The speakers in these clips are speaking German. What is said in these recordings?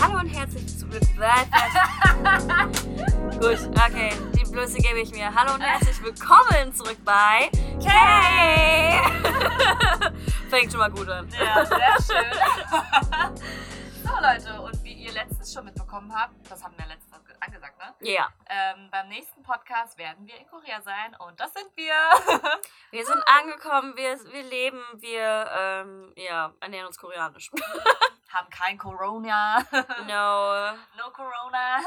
Hallo und herzlich willkommen. Gut, okay, die Blöße gebe ich mir. Hallo und herzlich willkommen zurück bei Kay. Fängt schon mal gut an. Ja, sehr schön. so, Leute, und wie ihr letztens schon mitbekommen habt, das haben wir letztens ne? Ja. Ähm, beim nächsten Podcast werden wir in Korea sein und das sind wir. Wir sind angekommen, wir, wir leben, wir ähm, ja, ernähren uns koreanisch. haben kein Corona. No. No Corona.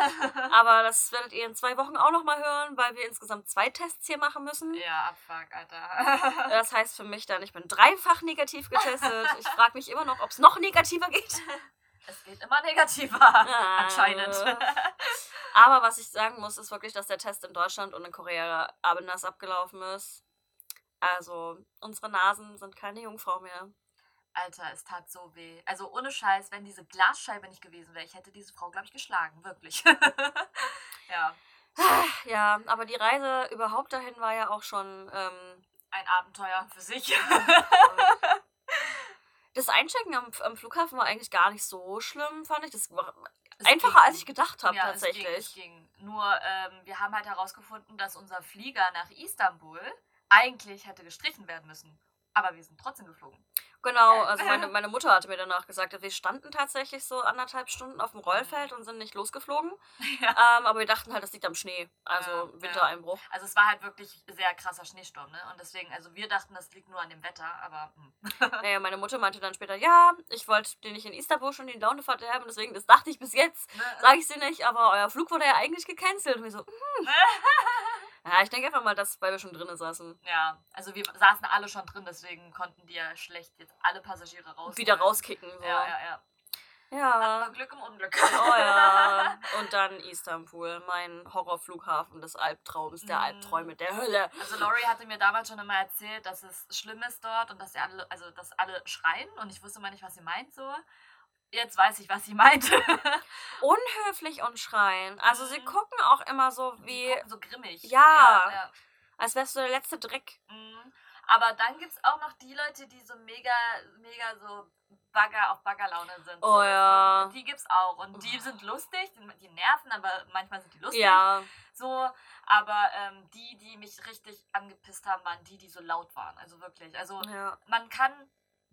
Aber das werdet ihr in zwei Wochen auch nochmal hören, weil wir insgesamt zwei Tests hier machen müssen. ja, abfuck, Alter. Das heißt für mich dann, ich bin dreifach negativ getestet. Ich frage mich immer noch, ob es noch negativer geht. Es geht immer negativer. Anscheinend. Aber was ich sagen muss, ist wirklich, dass der Test in Deutschland und in Korea anders abgelaufen ist. Also, unsere Nasen sind keine Jungfrau mehr. Alter, es tat so weh. Also ohne Scheiß, wenn diese Glasscheibe nicht gewesen wäre, ich hätte diese Frau, glaube ich, geschlagen. Wirklich. ja. Ja, aber die Reise überhaupt dahin war ja auch schon. Ähm, Ein Abenteuer für sich. Das Einchecken am, am Flughafen war eigentlich gar nicht so schlimm, fand ich. Das war Es einfacher, ging. als ich gedacht habe, Ja, es tatsächlich. ging, es ging. Nur, ähm, wir haben halt herausgefunden, dass unser Flieger nach Istanbul eigentlich hätte gestrichen werden müssen. Aber wir sind trotzdem geflogen. Genau, also meine, meine Mutter hatte mir danach gesagt, wir standen tatsächlich so anderthalb Stunden auf dem Rollfeld und sind nicht losgeflogen. Ähm, aber wir dachten halt, das liegt am Schnee, also Ja, ja. Wintereinbruch. Also es war halt wirklich sehr krasser Schneesturm, ne? Und deswegen, also wir dachten, das liegt nur an dem Wetter, aber hm. Naja, meine Mutter meinte dann später, ja, ich wollte dir nicht in Istanbul schon die Laune verderben, deswegen, das dachte ich bis jetzt, Ne? sage ich sie nicht, aber euer Flug wurde ja eigentlich gecancelt. Und wir so, hm. Ja, ich denke einfach mal, dass, weil wir schon drinnen saßen. Ja, also wir saßen alle schon drin, deswegen konnten die ja schlecht jetzt alle Passagiere raus. Wieder rauskicken. So. Ja, ja, ja. Ja. Glück im Unglück. Oh ja. Und dann Istanbul, mein Horrorflughafen des Albtraums, der Mhm. Albträume der Hölle. Also Laurie hatte mir damals schon immer erzählt, dass es schlimm ist dort und dass alle, also dass alle schreien und ich wusste mal nicht, was sie meint so. Jetzt weiß ich, was sie meinte. Unhöflich und schreien. Also sie Mhm. gucken auch immer so wie, so grimmig. Ja. ja. als wärst du der letzte Dreck. Mhm. Aber dann gibt es auch noch die Leute, die so mega, mega so Bagger auf Baggerlaune sind. Oh so. ja. Die gibt's auch. Und die sind lustig, die, die nerven, aber manchmal sind die lustig. Ja. So, aber ähm, die, die mich richtig angepisst haben, waren die, die so laut waren. Also wirklich. Also ja. man kann,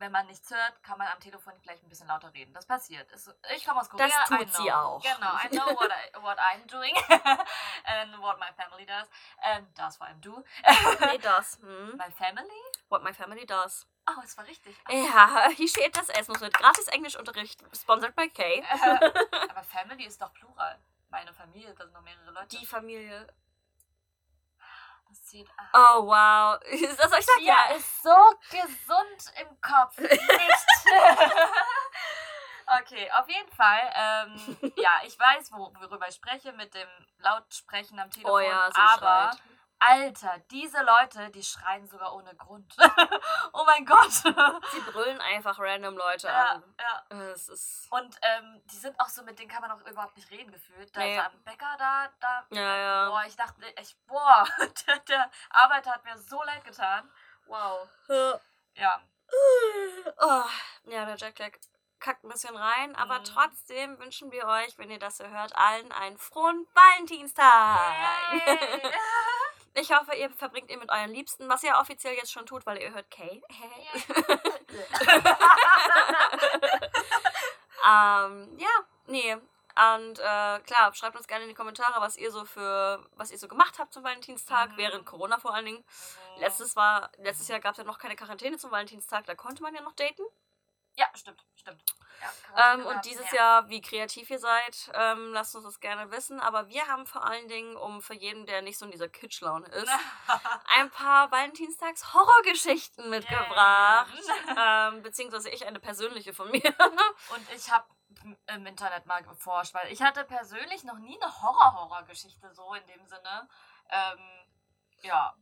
wenn man nichts hört, kann man am Telefon vielleicht ein bisschen lauter reden. Das passiert. Ich komme aus Korea. Das tut I know. sie auch. Genau, I know what, I, what I'm doing and what my family does. And das vor allem du. Nee, das. Hm. My family? What my family does. Oh, es war richtig. Ah, Ja, hier steht das Essmus mit gratis Englischunterricht, sponsored by Kay. Aber Family ist doch Plural. Meine Familie, da sind noch mehrere Leute. Die Familie. Zählt. Ah. Oh, wow. Ist das euch sagt? Tia ist so gesund im Kopf. Nicht. okay, auf jeden Fall. Ähm, ja, ich weiß, wo, worüber ich spreche mit dem Lautsprechen am Telefon. Oh ja, so aber, schreit. Alter, diese Leute, die schreien sogar ohne Grund. oh mein Gott. Sie brüllen einfach random Leute ja, an. ja. Es ist. Und ähm, die sind auch so, mit denen kann man auch überhaupt nicht reden gefühlt. Da Nee. ist am Bäcker da, da. Ja, ja. Boah, ich dachte, ich, boah, der, der Arbeiter hat mir so leid getan. Wow. Ja. Oh, ja, der Jackjack kackt ein bisschen rein, aber Mhm. trotzdem wünschen wir euch, wenn ihr das hier hört, allen einen frohen Valentinstag. Yay. Ich hoffe, ihr verbringt ihr mit euren Liebsten, was ihr offiziell jetzt schon tut, weil ihr hört Kay. ähm, ja, nee. Und äh, klar, schreibt uns gerne in die Kommentare, was ihr so für, was ihr so gemacht habt zum Valentinstag, Mhm. während Corona vor allen Dingen. Letztes war, letztes Jahr gab es ja noch keine Quarantäne zum Valentinstag, da konnte man ja noch daten. Ja, stimmt, stimmt. Ja, Ähm, und dieses ja. Jahr, wie kreativ ihr seid, ähm, lasst uns das gerne wissen. Aber wir haben vor allen Dingen, um für jeden, der nicht so in dieser Kitschlaune ist, ein paar Valentinstags-Horrorgeschichten mitgebracht. ähm, beziehungsweise ich eine persönliche von mir. Und ich habe im Internet mal geforscht, weil ich hatte persönlich noch nie eine Horror-Horror-Geschichte so in dem Sinne. Ähm, ja.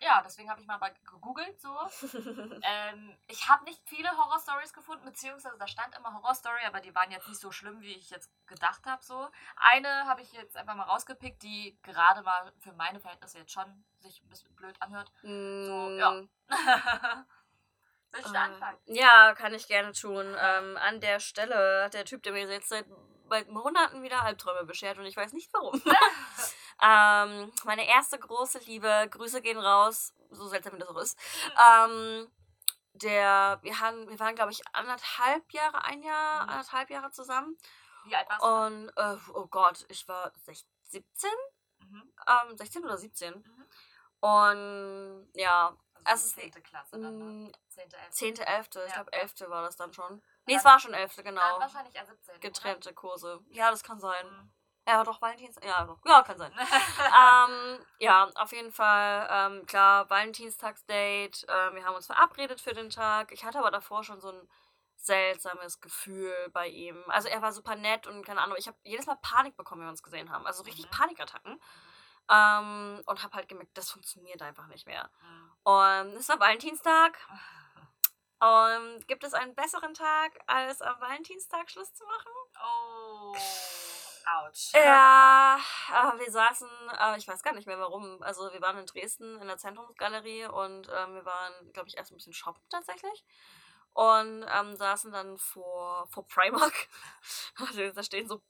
Ja, deswegen habe ich mal gegoogelt so. ähm, ich habe nicht viele Horror-Stories gefunden, beziehungsweise da stand immer Horror-Story, aber die waren jetzt nicht so schlimm, wie ich jetzt gedacht habe. So. Eine habe ich jetzt einfach mal rausgepickt, die gerade mal für meine Verhältnisse jetzt schon sich ein bisschen blöd anhört. So, ja. Willst du Äh, anfangen? Ja, kann ich gerne tun. Ähm, an der Stelle hat der Typ, der mir jetzt seit seit Monaten wieder Albträume beschert und ich weiß nicht warum. ähm, meine erste große Liebe, Grüße gehen raus, so seltsam wie das auch ist. Ähm, der, wir, haben, wir waren, glaube ich, anderthalb Jahre, ein Jahr, Mhm. anderthalb Jahre zusammen. Wie alt warst du? Und, äh, oh Gott, ich war 16, 17? Mhm. Ähm, 16 oder 17. Mhm. Und ja, Also es ist 10. Klasse dann, ne? mh, 10. 11. 10., 11. Ich glaube, 11. war das dann schon. Nee, Dann- es war schon 11. Dann genau. wahrscheinlich eher 17. Getrennte Kurse. Ja, das kann sein. Oder? Mhm. Ja, doch, Valentins. Ja, doch. ja, kann sein. ähm, ja, auf jeden Fall, ähm, klar, Valentinstagsdate. Ähm, wir haben uns verabredet für den Tag. Ich hatte aber davor schon so ein seltsames Gefühl bei ihm. Also er war super nett und keine Ahnung, ich habe jedes Mal Panik bekommen, wenn wir uns gesehen haben. Also richtig Mhm. Panikattacken. Ähm, und habe halt gemerkt, das funktioniert einfach nicht mehr. Mhm. Und es war Valentinstag. Und gibt es einen besseren Tag, als am Valentinstag Schluss zu machen? Oh, ouch. Ja, wir saßen, äh, ich weiß gar nicht mehr warum. Also wir waren in Dresden in der Zentrumsgalerie und ähm, wir waren, glaube ich, erst ein bisschen shoppen tatsächlich. Und ähm, saßen dann vor, vor Primark. Also da stehen so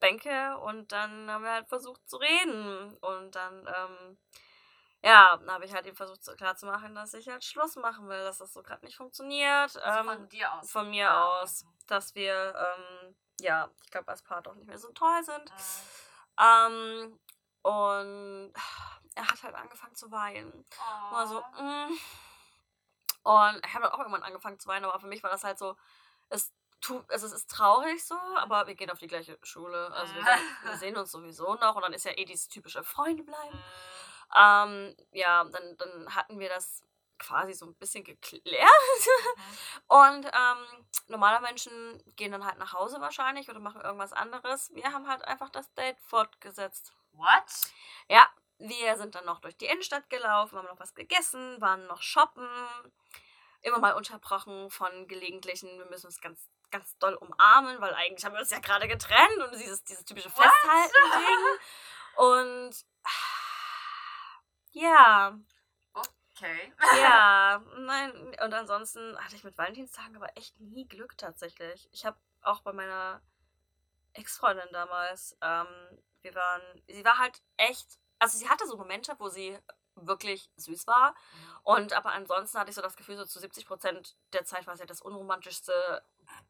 Bänke und dann haben wir halt versucht zu reden. Und dann, ähm, ja, dann habe ich halt ihm versucht so klarzumachen, dass ich halt Schluss machen will, dass das so gerade nicht funktioniert. Ähm, von dir aus. von mir Ja, aus, dass wir, ähm, ja, ich glaube, als Paar doch nicht mehr so toll sind. Mhm. Ähm, und er hat halt angefangen zu weinen. Oh. War so, mm. Und ich habe dann auch irgendwann angefangen zu weinen, aber für mich war das halt so, es tut, also es ist traurig so, aber wir gehen auf die gleiche Schule. Also wir, sehen, wir sehen uns sowieso noch und dann ist ja eh dieses typische Freunde bleiben. Ähm, ja, dann, dann hatten wir das quasi so ein bisschen geklärt. Und ähm, normale Menschen gehen dann halt nach Hause wahrscheinlich oder machen irgendwas anderes. Wir haben halt einfach das Date fortgesetzt. What? Ja, wir sind dann noch durch die Innenstadt gelaufen, haben noch was gegessen, waren noch shoppen. Immer mal unterbrochen von gelegentlichen, wir müssen uns ganz, ganz doll umarmen, weil eigentlich haben wir uns ja gerade getrennt und dieses, dieses typische? Festhalten-Ding. Und ja, Okay. ja, nein. Und ansonsten hatte ich mit Valentinstagen aber echt nie Glück tatsächlich. Ich habe auch bei meiner Ex-Freundin damals, ähm, wir waren, sie war halt echt, also sie hatte so Momente, wo sie wirklich süß war. Und aber ansonsten hatte ich so das Gefühl, so zu 70 Prozent der Zeit war sie halt das unromantischste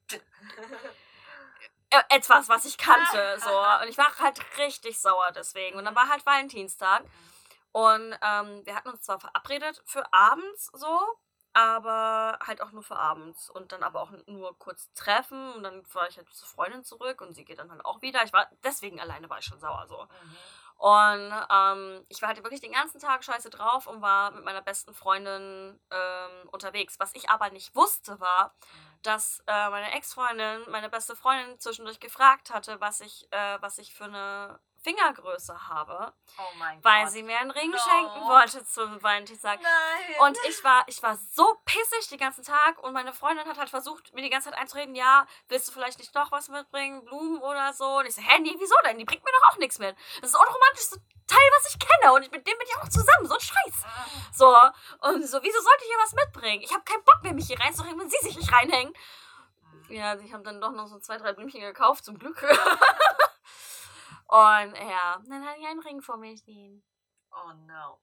äh, etwas, was ich kannte. So. Und ich war halt richtig sauer deswegen. Und dann war halt Valentinstag. Und ähm, wir hatten uns zwar verabredet für abends so, aber halt auch nur für abends. Und dann aber auch nur kurz treffen. Und dann war ich halt zur Freundin zurück und sie geht dann halt auch wieder. Ich war, deswegen alleine war ich schon sauer so. Mhm. Und ähm, ich war halt wirklich den ganzen Tag scheiße drauf und war mit meiner besten Freundin ähm, unterwegs. Was ich aber nicht wusste, war, dass äh, meine Ex-Freundin, meine beste Freundin, zwischendurch gefragt hatte, was ich, äh, was ich für eine Fingergröße habe, Oh weil Gott. sie mir einen Ring No. schenken wollte zum Valentinstag. Nein. Und ich war, ich war so pissig den ganzen Tag und meine Freundin hat halt versucht, mir die ganze Zeit einzureden, ja, willst du vielleicht nicht noch was mitbringen, Blumen oder so? Und ich so, hä, nee, wieso denn? Die bringt mir doch auch nichts mit. Das ist das unromantischste Teil, was ich kenne und mit dem bin ich auch noch zusammen, so ein Scheiß. So, und so, wieso sollte ich hier was mitbringen? Ich habe keinen Bock mehr, mich hier reinzuhängen, wenn sie sich nicht reinhängen. Ja, ich habe dann doch noch so zwei, drei Blümchen gekauft, zum Glück. und ja, dann hatte ich einen Ring vor mir stehen. Oh no.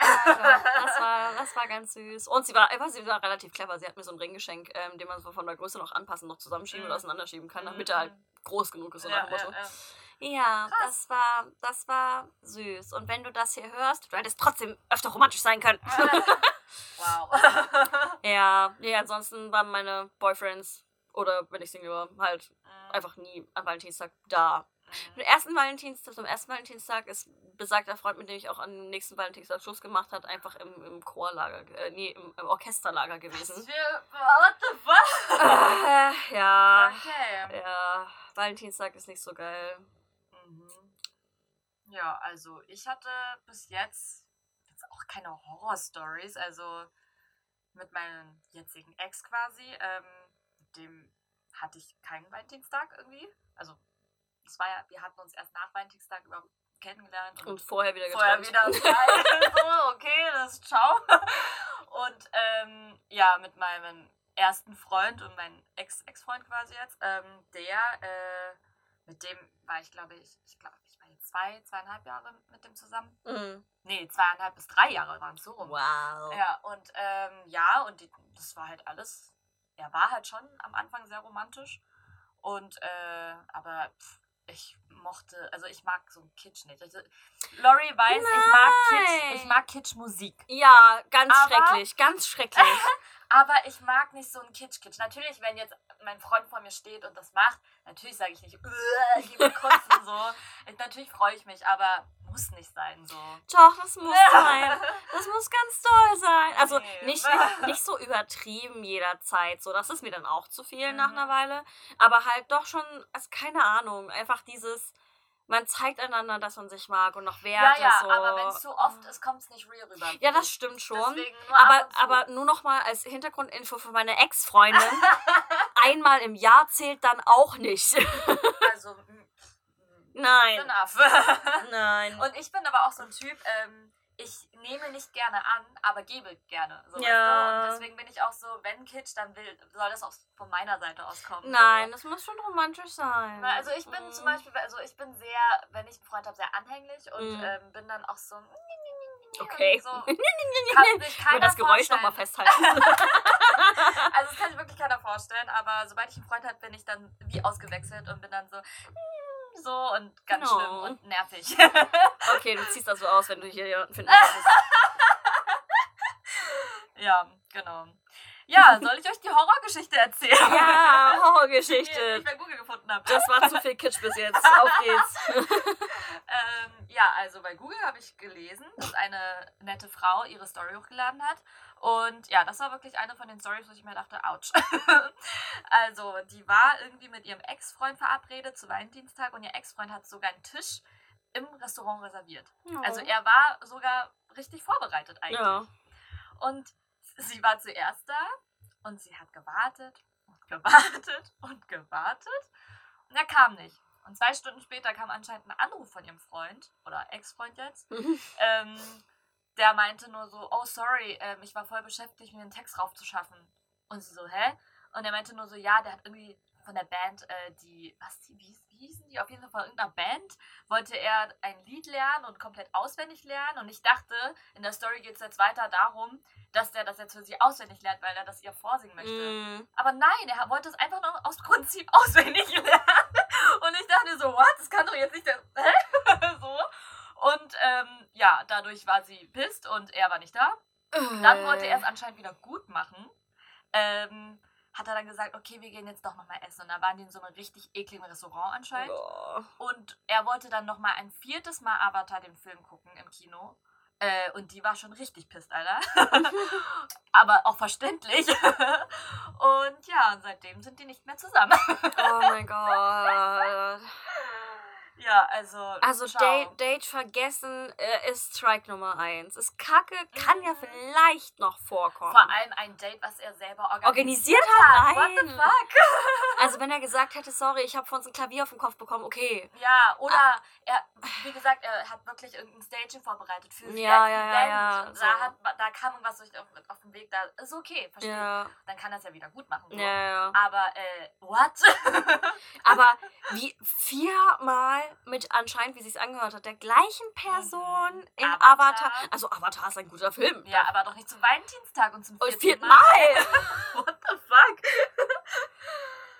Ja, das war, das war ganz süß. Und sie war, einfach, sie war relativ clever. Sie hat mir so einen Ring geschenkt, ähm, den man so von der Größe noch anpassen, noch zusammenschieben Mhm. oder auseinanderschieben kann, damit er halt groß genug ist. So ja, ja, ja. Ja, das war, das war süß. Und wenn du das hier hörst, du hättest trotzdem öfter romantisch sein können. Wow. ja, nee, ansonsten waren meine Boyfriends oder wenn ich Single war, halt einfach nie am Valentinstag da. Am ersten Valentinstag, am ersten Valentinstag ist besagter Freund, mit dem ich auch am nächsten Valentinstag Schluss gemacht hat, einfach im, im Chorlager, äh, nee, im, im Orchesterlager gewesen. Wir- What the fuck? Äh, ja, Okay. ja, Valentinstag ist nicht so geil. Mhm. Ja, also ich hatte bis jetzt jetzt auch keine Horror-Stories. Also mit meinem jetzigen Ex quasi, ähm, mit dem hatte ich keinen Valentinstag irgendwie. Also es war ja, wir hatten uns erst nach Valentinstag überhaupt kennengelernt und, Und vorher wieder vorher getrennt. wieder so, okay, das ist ciao. Und ähm, ja, mit meinem ersten Freund und meinem Ex-Ex-Freund quasi jetzt, ähm, der äh, mit dem war ich, glaube ich, ich glaube, ich war jetzt zwei, zweieinhalb Jahre mit dem zusammen. Mhm. Nee, zweieinhalb bis drei Jahre waren es so rum. Wow. Ja, und ähm, ja, und die, das war halt alles. Er war halt schon am Anfang sehr romantisch. Und, äh, aber pff, ich mochte, also ich mag so Kitsch nicht. Also, Lori weiß, ich mag Kitsch, ich mag Kitsch-Musik. Ja, ganz Aber- schrecklich, ganz schrecklich. Aber ich mag nicht so einen Kitsch-Kitsch. Natürlich, wenn jetzt mein Freund vor mir steht und das macht, natürlich sage ich nicht, "Uah, gib mir kotzen so. Ich, natürlich freue ich mich, aber muss nicht sein so. Doch, das muss sein. Das muss ganz toll sein. Also Nee. nicht, nicht, so übertrieben jederzeit. So, das ist mir dann auch zu viel nach Mhm. einer Weile. Aber halt doch schon, also keine Ahnung, einfach dieses, man zeigt einander, dass man sich mag und noch Ja, Werte ja, so. aber wenn es zu oft ist, kommt es nicht real rüber. Ja, das stimmt schon. Deswegen nur ab Aber, aber nur noch mal als Hintergrundinfo für meine Ex-Freundin. einmal im Jahr zählt dann auch nicht. Also, Nein. Nein. Und ich bin aber auch so ein Typ, ähm, ich nehme nicht gerne an, aber gebe gerne. So, Ja. Und deswegen bin ich auch so, wenn Kitsch, dann will, soll das auch von meiner Seite aus kommen. Nein, So. das muss schon romantisch sein. Also ich bin Mhm. zum Beispiel, also ich bin sehr, wenn ich einen Freund habe, sehr anhänglich und Mhm. ähm, bin dann auch so. Okay. So, kann sich Ich keiner das Geräusch nochmal festhalten. Also das kann sich wirklich keiner vorstellen, aber sobald ich einen Freund habe, bin ich dann wie ausgewechselt und bin dann so, so und ganz No. schlimm und nervig. okay, du ziehst das so aus, wenn du hier jemanden finden möchtest. ja, genau. Ja, soll ich euch die Horrorgeschichte erzählen? Ja, Die ich Horrorgeschichte. bei Google gefunden habe. Das war zu viel Kitsch bis jetzt. Auf geht's. Ähm, ja, also bei Google habe ich gelesen, dass eine nette Frau ihre Story hochgeladen hat. Und ja, das war wirklich eine von den Stories, wo ich mir dachte, ouch. also, die war irgendwie mit ihrem Ex-Freund verabredet zu Valentinstag und ihr Ex-Freund hat sogar einen Tisch im Restaurant reserviert. Also er war sogar richtig vorbereitet eigentlich. Ja. Und sie war zuerst da und sie hat gewartet und gewartet und gewartet. Und er kam nicht. Und zwei Stunden später kam anscheinend ein Anruf von ihrem Freund oder Ex-Freund jetzt. Ähm, der meinte nur so, oh sorry, ähm, ich war voll beschäftigt, mir einen Text raufzuschaffen. Und sie so, hä? Und er meinte nur so, ja, der hat irgendwie von der Band, äh, die, was, die, wie, wie hießen die? Auf jeden Fall von irgendeiner Band wollte er ein Lied lernen und komplett auswendig lernen. Und ich dachte, in der Story geht es jetzt weiter darum, dass der das jetzt für sie auswendig lernt, weil er das ihr vorsingen möchte. Mm. Aber nein, er wollte es einfach nur aus Prinzip auswendig lernen. Und ich dachte so, what? Das kann doch jetzt nicht der. Hä? so. Und ähm, ja, dadurch war sie pisst und er war nicht da. Dann wollte er es anscheinend wieder gut machen. Ähm, hat er dann gesagt, okay, wir gehen jetzt doch nochmal essen. Und da waren die in so einem richtig ekligen Restaurant anscheinend. Boah. Und er wollte dann nochmal ein viertes Mal Avatar den Film gucken im Kino. Äh, und die war schon richtig pisst, Alter. Aber auch verständlich. und ja, seitdem sind die nicht mehr zusammen. Oh mein Gott. Ja, also. Also. Date, Date vergessen äh, ist Strike Nummer eins. Ist kacke, kann ja Mhm. vielleicht noch vorkommen. Vor allem ein Date, was er selber organisiert, Organisiert hat? What the Nein. fuck? Also wenn er gesagt hätte, sorry, ich habe von uns ein Klavier auf den Kopf bekommen, okay. Ja, oder er, wie gesagt, er hat wirklich irgendein Staging vorbereitet für Ja, ja, ja, ja, Da, so. hat, da kam irgendwas durch auf, auf dem Weg, da ist okay, verstehe. Ja, Dann kann er es ja wieder gut machen. So. ja, ja. Aber, äh, what? Aber wie viermal mit anscheinend, wie sie es angehört hat, der gleichen Person Mhm. in Avatar. Avatar. Also Avatar ist ein guter Film. ja, aber doch nicht zum Valentinstag und zum Und vierten vierten Mal. Mal. What the fuck?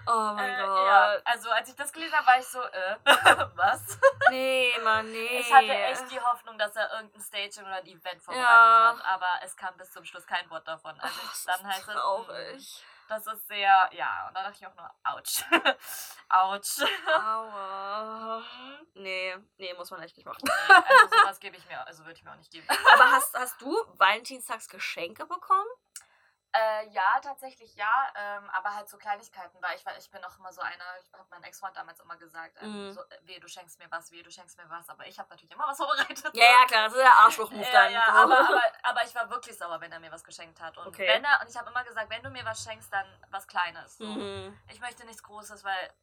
Oh mein Äh, Gott. ja, also als ich das gelesen habe, war ich so, äh, was? Nee, Mann, nee. Ich hatte echt die Hoffnung, dass er irgendein Staging oder ein Event vorbereitet Ja. hat, aber es kam bis zum Schluss kein Wort davon. Also Ach, dann heißt es, traurig. Das ist sehr, ja, und da dachte ich auch nur, ouch. ouch. Aua. Nee, nee, muss man echt nicht machen. Nee, also sowas gebe ich mir, also würde ich mir auch nicht geben. Aber hast, hast du Valentinstags Geschenke bekommen? Äh, ja, tatsächlich ja, ähm, aber halt so Kleinigkeiten, weil ich, weil ich bin auch immer so einer, ich habe meinen Ex-Freund damals immer gesagt, ähm, Mhm. so, äh, weh, du schenkst mir was, weh, du schenkst mir was, aber ich habe natürlich immer was vorbereitet. Ja, ja, klar, das ist der Arschloch-Move Ja, dann. ja, aber, aber, aber ich war wirklich sauer, wenn er mir was geschenkt hat. Und Okay. wenn er, und ich habe immer gesagt, wenn du mir was schenkst, dann was Kleines. So. Mhm. Ich möchte nichts Großes, weil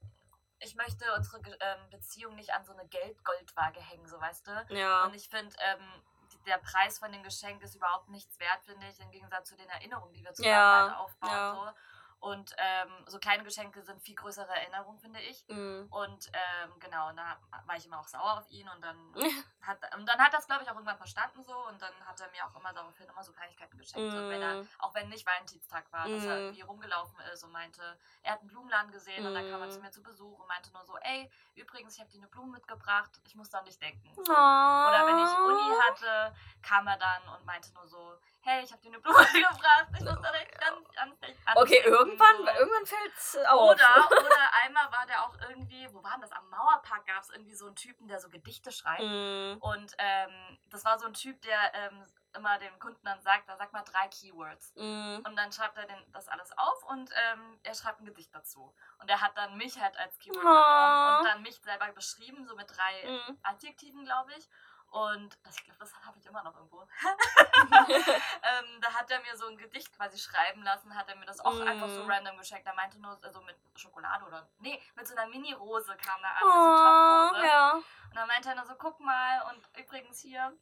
ich möchte unsere ähm, Beziehung nicht an so eine Geld-Goldwaage hängen, so weißt du. Ja. Und ich finde, ähm, der Preis von dem Geschenk ist überhaupt nichts wert, finde ich, im Gegensatz zu den Erinnerungen, die wir zusammen Ja, halt aufbauen. ja. So. Und ähm, so kleine Geschenke sind viel größere Erinnerungen, finde ich. Mhm. Und ähm, genau, und da war ich immer auch sauer auf ihn und dann hat, und dann hat das, glaube ich, auch irgendwann verstanden so und dann hat er mir auch immer daraufhin immer so Kleinigkeiten geschenkt. Und wenn er, Mhm. auch wenn nicht Valentinstag war, dass er Mhm. irgendwie rumgelaufen ist und meinte, er hat einen Blumenladen gesehen und dann kam er Mhm. zu mir zu Besuch und meinte nur so, ey, übrigens, ich habe dir eine Blume mitgebracht, ich muss da nicht denken. So. Oder wenn ich Uni hatte, kam er dann und meinte nur so, hey, ich habe dir eine Blume gebracht, ich muss da nicht ganz, ganz Okay, irgendwann, so. irgendwann fällt's auf. Oder, oder einmal war der auch irgendwie, wo war denn das? Am Mauerpark gab es irgendwie so einen Typen, der so Gedichte schreibt. Mhm. Und ähm, das war so ein Typ, der ähm, immer dem Kunden dann sagt, da sag mal drei Keywords. Mhm. Und dann schreibt er den, das alles auf und ähm, er schreibt ein Gedicht dazu. Und er hat dann mich halt als Keyword Oh. genommen und dann mich selber beschrieben, so mit drei Mhm. Adjektiven, glaube ich. Und das, ich glaube, das habe ich immer noch irgendwo. ähm, da hat er mir so ein Gedicht quasi schreiben lassen, hat er mir das auch Mm. einfach so random geschenkt. Er meinte nur, also mit Schokolade oder. Nee, mit so einer Mini-Rose kam er an, so Oh, Topfrose. ja. Und dann meinte er nur so, guck mal, und übrigens hier.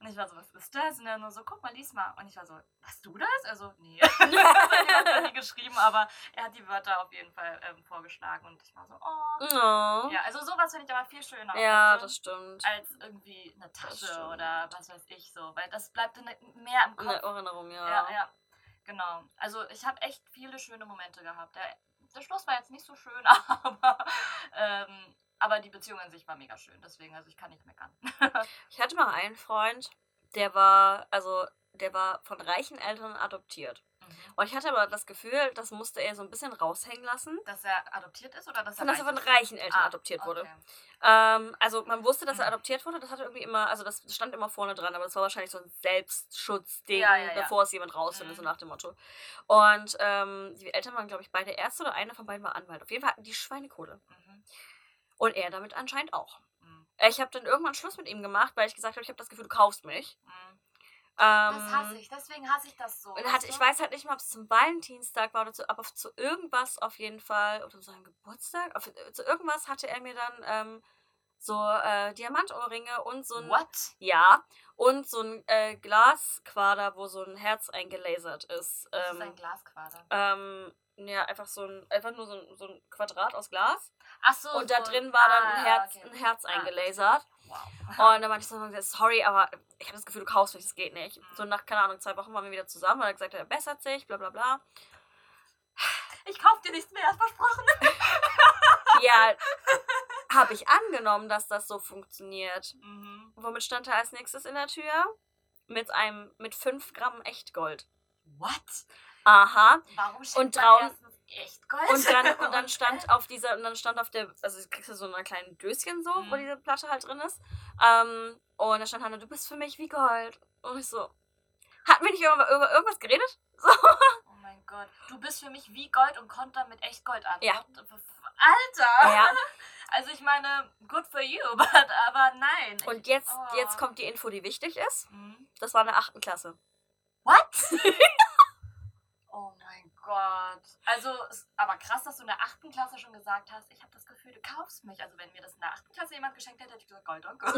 Und ich war so, was ist das? Und er nur so, guck mal, lies mal. Und ich war so, hast du das? Also, nee. ich habe das nie geschrieben, aber er hat die Wörter auf jeden Fall ähm, vorgeschlagen. Und ich war so, oh. Oh. Ja, also sowas finde ich aber viel schöner. Ja, das stimmt. als irgendwie eine Tasche oder was weiß ich so, weil das bleibt in, mehr im Kopf. Eine Erinnerung, ja. ja, ja, genau. Also ich habe echt viele schöne Momente gehabt. Der, der Schluss war jetzt nicht so schön, aber, ähm, aber die Beziehung an sich war mega schön. Deswegen, also ich kann nicht meckern. Ich hatte mal einen Freund, der war, also, der war von reichen Eltern adoptiert. Mhm. Und ich hatte aber das Gefühl, das musste er so ein bisschen raushängen lassen. Dass er adoptiert ist oder dass er dass er von reichen Eltern Ah, adoptiert wurde. okay. Ähm, also man wusste, dass er Mhm. adoptiert wurde, das hatte irgendwie immer, also das stand immer vorne dran, aber das war wahrscheinlich so ein Selbstschutzding, Ja, ja, ja. bevor es jemand rausfindet, so Mhm. nach dem Motto. Und ähm, die Eltern waren, glaube ich, beide Ärzte oder einer von beiden war Anwalt. Auf jeden Fall hatten die Schweinekohle. Mhm. Und er damit anscheinend auch. Mhm. Ich habe dann irgendwann Schluss mit ihm gemacht, weil ich gesagt habe, ich habe das Gefühl, du kaufst mich. Mhm. Ähm, Das hasse ich, deswegen hasse ich das so. Und weißt hatte, du? ich weiß halt nicht mal, ob es zum Valentinstag war oder zu, aber zu irgendwas auf jeden Fall, oder zu seinem Geburtstag, auf, zu irgendwas hatte er mir dann ähm, so äh, Diamantohrringe und so ein. What? Ja, und so ein äh, Glasquader, wo so ein Herz eingelasert ist. Das ist Ähm, ein Glasquader. ähm, ja, einfach so ein, einfach nur so ein, so ein Quadrat aus Glas. Ach so. Und da so- drin war dann ein ah, Herz, okay. ein Herz Ah, eingelasert. Wow. Und dann meinte ich so, sorry, aber ich habe das Gefühl, du kaufst mich, das geht nicht. Mhm. So nach, keine Ahnung, zwei Wochen waren wir wieder zusammen, weil er gesagt hat, er bessert sich, bla bla bla. Ich kauf dir nichts mehr, versprochen. Ja, habe ich angenommen, dass das so funktioniert. Mhm. Womit stand er als nächstes in der Tür? Mit einem, mit 5 Gramm Echtgold. What? Aha. Warum steht Und da draußen- erstens echt Gold? Und dann, und dann stand auf dieser, und dann stand auf der, also du kriegst ja so ein kleines Döschen so, wo Mhm. diese Platte halt drin ist. Ähm, und da stand Hanna, du bist für mich wie Gold. Und ich so, hatten wir nicht über, über irgendwas geredet? So. Oh mein Gott. Du bist für mich wie Gold und kommt dann mit echt Gold an. Ja. Alter! Ja. Also ich meine, good for you, but, aber nein. Und jetzt, oh. jetzt kommt die Info, die wichtig ist. Mhm. Das war in der achten Klasse. What? oh mein Gott. Also, aber krass, dass du in der achten Klasse schon gesagt hast, ich habe das Gefühl, du kaufst mich. Also wenn mir das in der achten Klasse jemand geschenkt hätte, hätte ich gesagt, Gold, danke.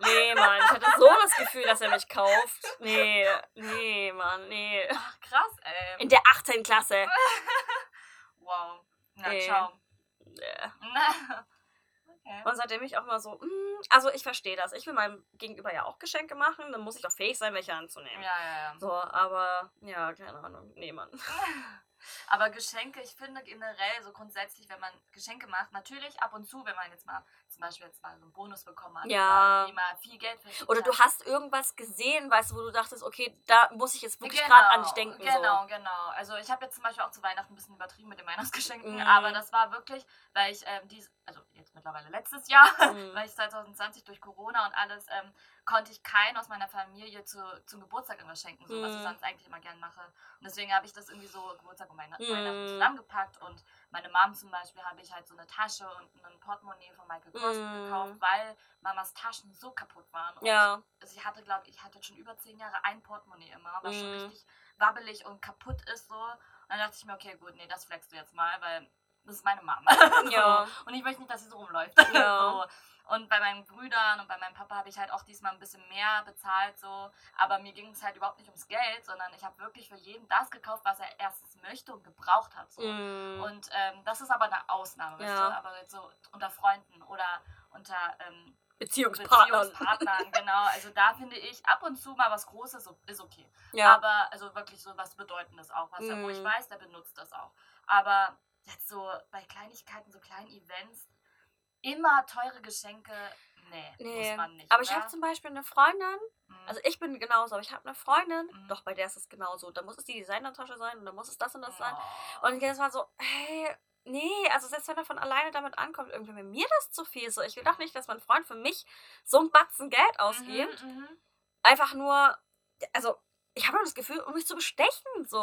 Nee, Mann, ich hatte so das Gefühl, dass er mich kauft. Nee, nee, Mann, nee. Ach, krass, ey. In der 18. Klasse. Wow. Na, Nee. ciao. Nee. okay. Und seitdem ich auch mal so, mm, also ich verstehe das. Ich will meinem Gegenüber ja auch Geschenke machen, dann muss ich auch fähig sein, welche anzunehmen. Ja, ja, ja. So, aber ja, keine Ahnung. Nee, Mann. Aber Geschenke, ich finde generell so grundsätzlich, wenn man Geschenke macht, natürlich ab und zu, wenn man jetzt mal zum Beispiel jetzt mal so einen Bonus bekommen hat Ja. oder mal viel Geld verdient Oder du hast irgendwas gesehen, weißt du, wo du dachtest, okay, da muss ich jetzt wirklich Genau, gerade an dich denken. Genau, genau. Also ich habe jetzt zum Beispiel auch zu Weihnachten ein bisschen übertrieben mit den Weihnachtsgeschenken, Mhm. aber das war wirklich, weil ich ähm, dies, also jetzt mittlerweile letztes Jahr, Mhm. weil ich 2020 durch Corona und alles ähm, konnte ich keinen aus meiner Familie zu, zum Geburtstag irgendwas schenken, so was ich Mhm. sonst eigentlich immer gern mache. Und deswegen habe ich das irgendwie so Geburtstag und Weihnachten, Mhm. Weihnachten zusammengepackt und meine Mom zum Beispiel habe ich halt so eine Tasche und ein Portemonnaie von Michael Kors Mhm. gekauft, weil Mamas Taschen so kaputt waren. Und Ja. also ich hatte, glaube ich, ich hatte schon über zehn Jahre ein Portemonnaie immer, was schon Mhm. richtig wabbelig und kaputt ist so. Und dann dachte ich mir, okay, gut, nee, das flexst du jetzt mal, weil das ist meine Mama. Ja. so. Und ich möchte nicht, dass sie so rumläuft. Ja. so. Und bei meinen Brüdern und bei meinem Papa habe ich halt auch diesmal ein bisschen mehr bezahlt, so. Aber mir ging es halt überhaupt nicht ums Geld, sondern ich habe wirklich für jeden das gekauft, was er erstens möchte und gebraucht hat. So. Mm. Und ähm, das ist aber eine Ausnahme, Ja. Aber so unter Freunden oder unter ähm, Beziehungspartnern. Beziehungspartnern, genau. Also da finde ich ab und zu mal was Großes ist okay. Ja. Aber also wirklich so was Bedeutendes auch, was er, wo ich Mhm. weiß, der benutzt das auch. Aber jetzt so bei Kleinigkeiten, so kleinen Events, immer teure Geschenke, nee, Nee, muss man nicht. aber ich habe zum Beispiel eine Freundin, Mhm. also ich bin genauso, aber ich habe eine Freundin, Mhm. doch bei der ist es genauso. Da muss es die Designertasche sein und da muss es das und das sein. Oh. Und jedes Mal so, hey, nee, also selbst wenn er von alleine damit ankommt, irgendwie wenn mir das zu viel so. Ich will doch nicht, dass mein Freund für mich so einen Batzen Geld ausgibt. Mhm, mhm. Einfach nur, also ich habe nur das Gefühl, um mich zu bestechen, so.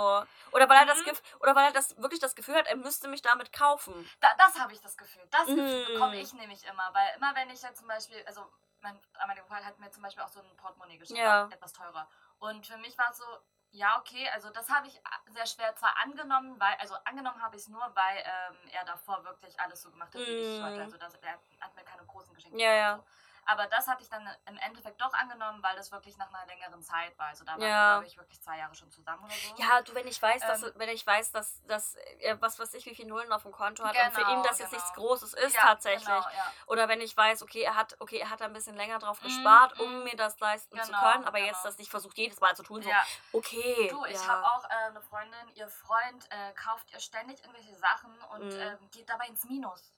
Oder weil er das Mhm. Oder weil er das wirklich das Gefühl hat, er müsste mich damit kaufen. Da, das habe ich das Gefühl. Das Gefühl Mm. bekomme ich nämlich immer. Weil immer wenn ich ja zum Beispiel, also mein damaliger Freund hat mir zum Beispiel auch so ein Portemonnaie geschenkt, Ja. etwas teurer. Und für mich war es so, ja, okay, also das habe ich sehr schwer zwar angenommen, weil, also angenommen habe ich es nur, weil ähm, er davor wirklich alles so gemacht hat, wie ich wollte. Also das, er hat mir keine großen Geschenke Ja, ja. gemacht. So. Aber das hatte ich dann im Endeffekt doch angenommen, weil das wirklich nach einer längeren Zeit war. Also da waren Ja. wir, glaube ich, wirklich zwei Jahre schon zusammen oder so. Ja, du, wenn ich weiß, dass, Ähm. wenn ich weiß, dass, dass er was weiß ich, wie viele Nullen auf dem Konto hat und für Genau, ihn das jetzt genau. nichts Großes ist ja, tatsächlich. Genau, ja. Oder wenn ich weiß, okay, er hat, okay, er hat ein bisschen länger drauf Mhm, gespart, um mhm. mir das leisten zu Genau, können, aber genau. jetzt das nicht versucht, jedes Mal zu tun. So, okay. Du, ich habe auch äh, eine Freundin, ihr Freund äh, kauft ihr ständig irgendwelche Sachen und Mhm. ähm, geht dabei ins Minus.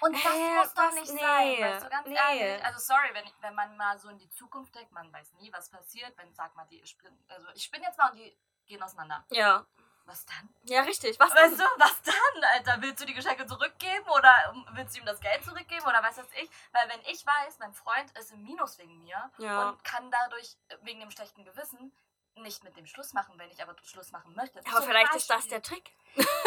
Und das Äh, muss doch nicht Nee, sein, weißt du, ganz nee. ehrlich. Also sorry, wenn, wenn man mal so in die Zukunft denkt, man weiß nie, was passiert, wenn, sag mal, die spin, also ich spinne jetzt mal und die gehen auseinander. Ja. Was dann? Ja, richtig. Was Weißt denn? du, was dann, Alter? Willst du die Geschenke zurückgeben oder willst du ihm das Geld zurückgeben oder was weiß ich? Weil wenn ich weiß, mein Freund ist im Minus wegen mir Ja. und kann dadurch wegen dem schlechten Gewissen nicht mit dem Schluss machen, wenn ich aber Schluss machen möchte. Aber vielleicht ist das Beispiel. der Trick.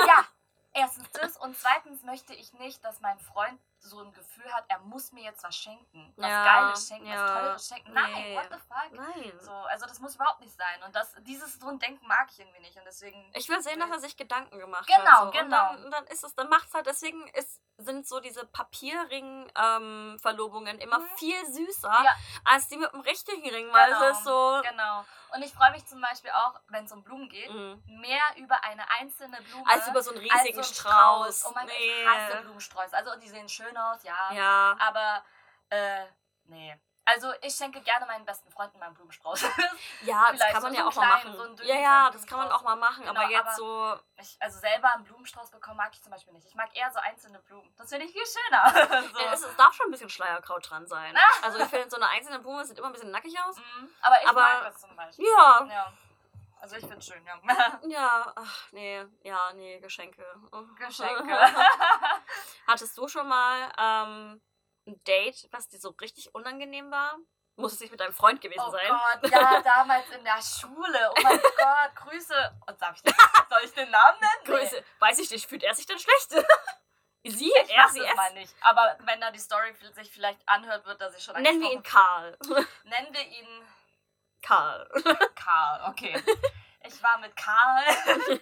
Ja, erstens das und zweitens möchte ich nicht, dass mein Freund so ein Gefühl hat, er muss mir jetzt was schenken. Was Ja, Geiles schenken, ja, was Teures schenken. Nein, nee. what the fuck? Nein. So, also das muss überhaupt nicht sein. Und das, dieses so ein Denken mag ich irgendwie nicht. Und deswegen. Ich will sehen, dass er sich Gedanken gemacht Genau, hat. So. Und genau. dann, dann ist es, dann macht's halt, deswegen ist, sind so diese Papierring-Verlobungen immer Mhm. viel süßer Ja. als die mit dem richtigen Ring, weil Genau, es ist so. Genau. Und ich freue mich zum Beispiel auch, wenn es um Blumen geht, Mhm. mehr über eine einzelne Blume. Als über so einen als riesigen so ein Strauß. Oh mein Gott, Nee. ich hasse Blumensträuße. Also die sehen schön aus, ja. Ja. Aber, äh, nee. Also ich schenke gerne meinen besten Freunden meinen Blumenstrauß. Ja, das kann man so ja auch mal machen. so ja, ja, das kann man auch mal machen, Genau, aber jetzt aber- so. ich, also selber einen Blumenstrauß bekommen mag ich zum Beispiel nicht. Ich mag eher so einzelne Blumen. Das finde ich viel schöner. so. Ja, es, es darf schon ein bisschen Schleierkraut dran sein. Also ich finde, so eine einzelne Blume sieht immer ein bisschen nackig aus. Mhm. Aber ich Aber- mag das zum Beispiel. Ja. Ja. Also ich finde es schön, ja. Ja, ach, nee, ja, nee, Geschenke. Oh. Geschenke. Hattest du schon mal ähm, ein Date, was dir so richtig unangenehm war? Muss es nicht mit deinem Freund gewesen Oh sein? Gott, ja, damals in der Schule. Oh mein Gott, Grüße. Und darf ich den, soll ich den Namen nennen? Nee. Größe. Weiß ich nicht, fühlt er sich denn schlecht? Sie? Ich er, sie, es? mal nicht. Aber wenn da die Story sich vielleicht anhört, wird er sich schon Nennen wir ihn Karl. Nennen wir ihn Karl. Karl, okay. Ich war mit Karl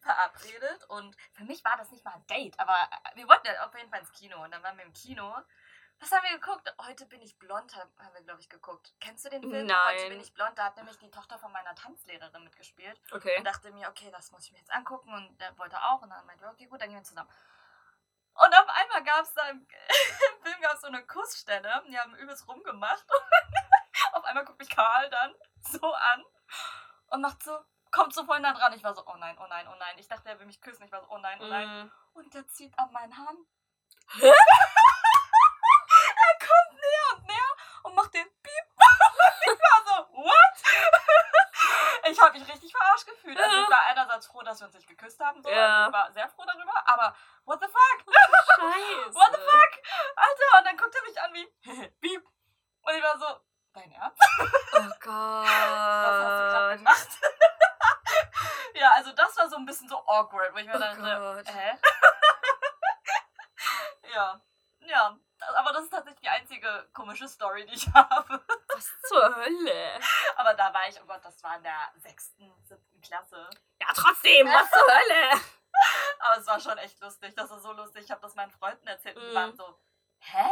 verabredet und für mich war das nicht mal ein Date, aber wir wollten ja auf jeden Fall ins Kino und dann waren wir im Kino. Was haben wir geguckt? Heute bin ich blond, haben wir, glaube ich, geguckt. Kennst du den Film? Nein. Heute bin ich blond. Da hat nämlich die Tochter von meiner Tanzlehrerin mitgespielt. Okay. Und dachte mir, okay, das muss ich mir jetzt angucken. Und der wollte auch. Und dann meinte er, okay, gut, dann gehen wir zusammen. Und auf einmal gab es da im, im Film gab's so eine Kussstelle. Die haben übelst rumgemacht. auf einmal guckt mich Karl dann so an und macht so, kommt so voll nah dran. Ich war so, oh nein, oh nein, oh nein. Ich dachte, er will mich küssen. Ich war so, oh nein, oh nein. Mm. Und der zieht an meinen Haaren. er kommt näher und näher und macht den Piep. ich war so, what? ich habe mich richtig verarscht gefühlt. Also ich war einerseits froh, dass wir uns nicht geküsst haben. So. Ja. Also ich war sehr froh darüber. Aber what the fuck? Scheiße. What the fuck? Alter, und dann guckt er mich an wie, Piep. Und ich war so, dein Ernst? Oh Gott. Was hast du gerade gemacht? ja, also das war so ein bisschen so awkward, wo ich mir Oh dachte, Gott. hä? ja, ja. Aber das ist tatsächlich die einzige komische Story, die ich habe. Was zur Hölle? Aber da war ich, oh Gott, das war in der sechsten, siebten Klasse. Ja, trotzdem, was zur Hölle? Aber es war schon echt lustig. Das ist so lustig. Ich habe das meinen Freunden erzählt und die Mhm. waren so, hä?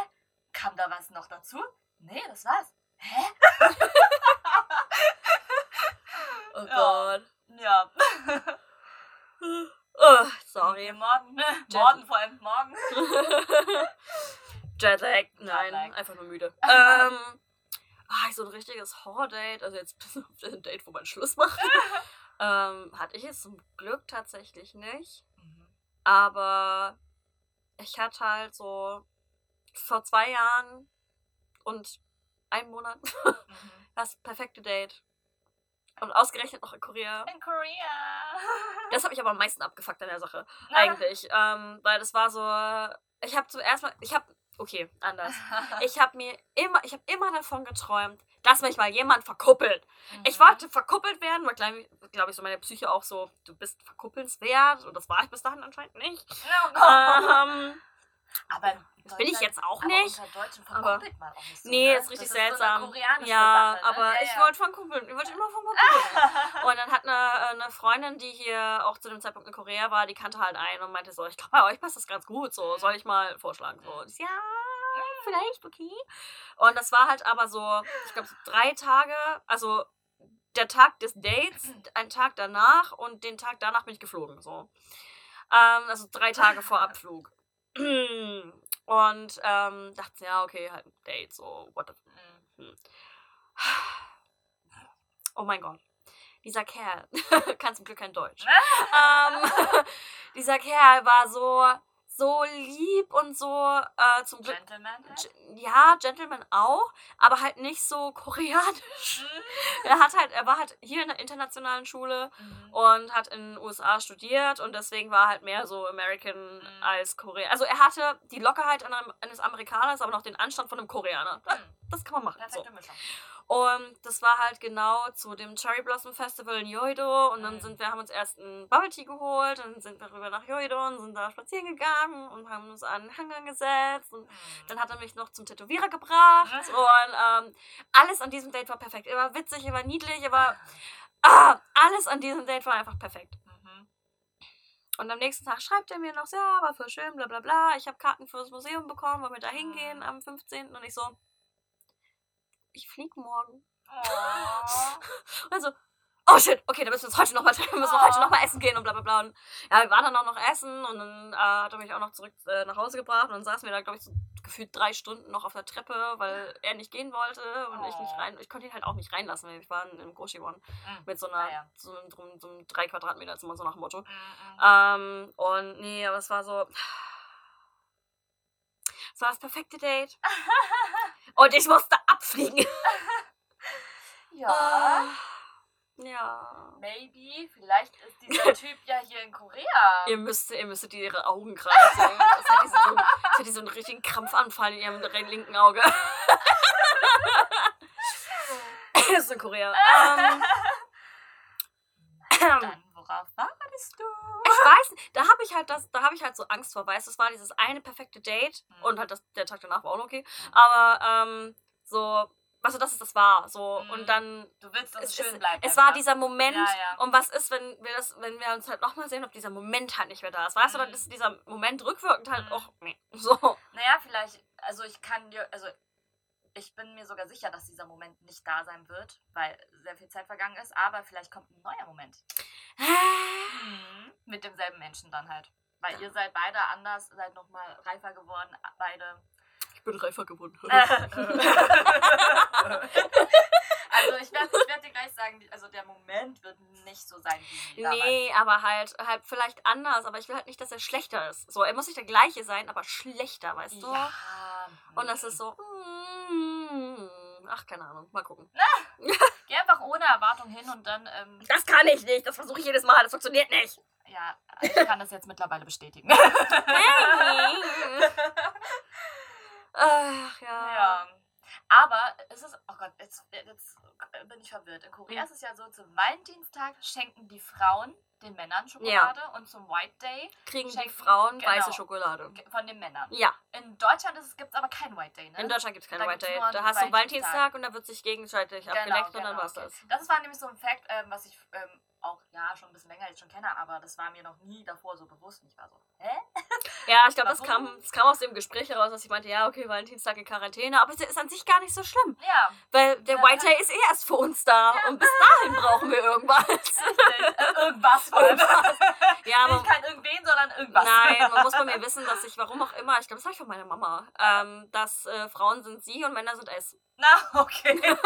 Kam da was noch dazu? Nee, das war's. Hä? Oh. Gott. Ja. Oh, sorry. Morgen. Jet- Morgen, vor allem morgen. Jetlag. Nein, Jetlag. einfach nur müde. ähm, ah, so ein richtiges Horror-Date, also jetzt bis auf ein Date, wo man Schluss macht, ähm, hatte ich jetzt zum Glück tatsächlich nicht. Aber ich hatte halt so vor zwei Jahren und einen Monat Mhm. das perfekte Date. Und ausgerechnet noch in Korea. In Korea. Das habe ich aber am meisten abgefuckt an der Sache. Eigentlich. Ähm, weil das war so. Ich habe zuerst mal. Ich habe. Okay, anders. Ich habe mir immer, ich habe immer davon geträumt, dass mich mal jemand verkuppelt. Ich Mhm. wollte verkuppelt werden, weil glaube glaub ich so meine Psyche auch so, du bist verkuppelnswert und das war ich bis dahin anscheinend nicht. Oh Gott. Ähm, aber das bin ich jetzt auch aber nicht. Unter Deutschen aber- verkuppelt man auch nicht so. Nee, ne? ist richtig das ist seltsam. So eine ja, Sache, ne? aber ja, ich ja. wollte von kuppeln. Ich wollte immer von kuppeln. Und dann hat eine, eine Freundin, die hier auch zu dem Zeitpunkt in Korea war, die kannte halt einen und meinte so, ich glaube, bei euch passt das ganz gut. So, soll ich mal vorschlagen? So, Und ich, ja, vielleicht, okay. Und das war halt aber so, ich glaube, so drei Tage, also der Tag des Dates, ein Tag danach und den Tag danach bin ich geflogen. So. Ähm, also drei Tage vor Abflug. Und ähm, dachte, ja, okay, halt ein Date, so, what the Mhm. Oh mein Gott. Dieser Kerl kann zum Glück kein Deutsch. ähm, dieser Kerl war so, so lieb und so äh, zum Glück. Gentleman halt? Ja, Gentleman auch, aber halt nicht so koreanisch. Er hat halt, er war halt hier in der internationalen Schule Mhm. und hat in den USA studiert und deswegen war er halt mehr so American Mhm. als Korea. Also er hatte die Lockerheit eines Amerikaners, aber noch den Anstand von einem Koreaner. Das, Mhm. das kann man machen. So. Und das war halt genau zu dem Cherry Blossom Festival in Yoido. Und dann Mhm. sind wir, haben uns erst ein Bubble Tea geholt, dann sind wir rüber nach Yoido und sind da spazieren gegangen und haben uns an den Hangar gesetzt. Und Mhm. dann hat er mich noch zum Tätowierer gebracht. Und ähm, alles an diesem Date war perfekt. Er war witzig, er war niedlich, er war. Ah, alles an diesem Date war einfach perfekt. Mhm. Und am nächsten Tag schreibt er mir noch, ja, war voll schön, bla bla bla. Ich habe Karten fürs Museum bekommen, wollen wir da hingehen am 15. Und ich so, ich flieg morgen. Oh. Und so, oh shit, okay, dann müssen wir uns heute noch mal treffen, müssen wir heute Oh. noch mal essen gehen und bla bla bla. Und ja, wir waren dann auch noch essen und dann äh, hat er mich auch noch zurück äh, nach Hause gebracht und dann saßen wir da, glaube ich, so gefühlt drei Stunden noch auf der Treppe, weil er nicht gehen wollte und ich nicht Oh. rein. Ich konnte ihn halt auch nicht reinlassen, weil wir waren im Goshiwon Mhm. mit so einer, Ah, ja. so, einem- so, so einem drei Quadratmeter Zimmer, so nach dem Motto. Mhm. Ähm, und nee, aber es war so. Es war das perfekte Date. Und ich musste abfliegen. Ja. Ah, ja. Maybe, vielleicht ist dieser Typ ja hier in Korea. Ihr müsst, ihr müsstet ihre Augen sehen. Das hat diese so, das hat die so einen richtigen Krampfanfall in ihrem re- linken Auge. das ist in Korea. Ähm, Dann, worauf wartest du? Weiß, da habe ich halt das, da habe ich halt so Angst vor, weißt du, es war dieses eine perfekte Date Mhm. und halt das, der Tag danach war auch noch okay, aber ähm, so, weißt du, dass es das war, so Mhm. und dann Du willst, dass es, schön bleibt. es war einfach. dieser Moment Ja, ja. und was ist, wenn wir das, wenn wir uns halt nochmal sehen, ob dieser Moment halt nicht mehr da ist, weißt du, dann Mhm. ist dieser Moment rückwirkend halt Mhm. auch, nee, so. Naja, vielleicht, also ich kann dir, also ich bin mir sogar sicher, dass dieser Moment nicht da sein wird, weil sehr viel Zeit vergangen ist, aber vielleicht kommt ein neuer Moment. Mit demselben Menschen dann halt. Weil ihr seid beide anders, seid nochmal reifer geworden, beide. Ich bin reifer geworden. also ich werde ich werd dir gleich sagen, also der Moment wird nicht so sein wie damals. Nee, aber halt, halt vielleicht anders, aber ich will halt nicht, dass er schlechter ist. So, er muss nicht der gleiche sein, aber schlechter, weißt du? Ja. Und das ist so, mm, ach, keine Ahnung, mal gucken. Geh einfach ohne Erwartung hin und dann, ähm, Das kann ich nicht, das versuche ich jedes Mal, das funktioniert nicht. ja, ich kann das jetzt mittlerweile bestätigen. Ach ja. Ja. Aber es ist, oh Gott, jetzt, jetzt bin ich verwirrt. In Korea Hm. ist es ja so, zum Valentinstag schenken die Frauen den Männern Schokolade und zum White Day Kriegen die Schenken- Frauen genau. weiße Schokolade. von den Männern. Ja, In Deutschland gibt es aber kein White Day, ne? in Deutschland gibt es keine Da White Day. Da hast du einen Valentinstag. Und da wird sich gegenseitig Genau, abgeleckt und dann genau, war's okay. das. Das war nämlich so ein Fact, ähm, was ich ähm, auch, ja, schon ein bisschen länger jetzt schon kenne, aber das war mir noch nie davor so bewusst. Und ich war so, hä? Ja, ich glaube, das kam, das kam aus dem Gespräch heraus, dass ich meinte, ja, okay, Valentinstag in Quarantäne, aber es ist an sich gar nicht so schlimm. Ja. Weil der Ja. White Day ist eh erst für uns da Ja. und bis dahin brauchen wir irgendwas. äh, irgendwas. Irgendwas. Ja, aber Nicht kein irgendwen, sondern irgendwas. Nein, man muss bei mir wissen, dass ich, warum auch immer, ich glaube, das habe ich von meiner Mama, ähm, dass äh, Frauen sind sie und Männer sind es. Na, okay.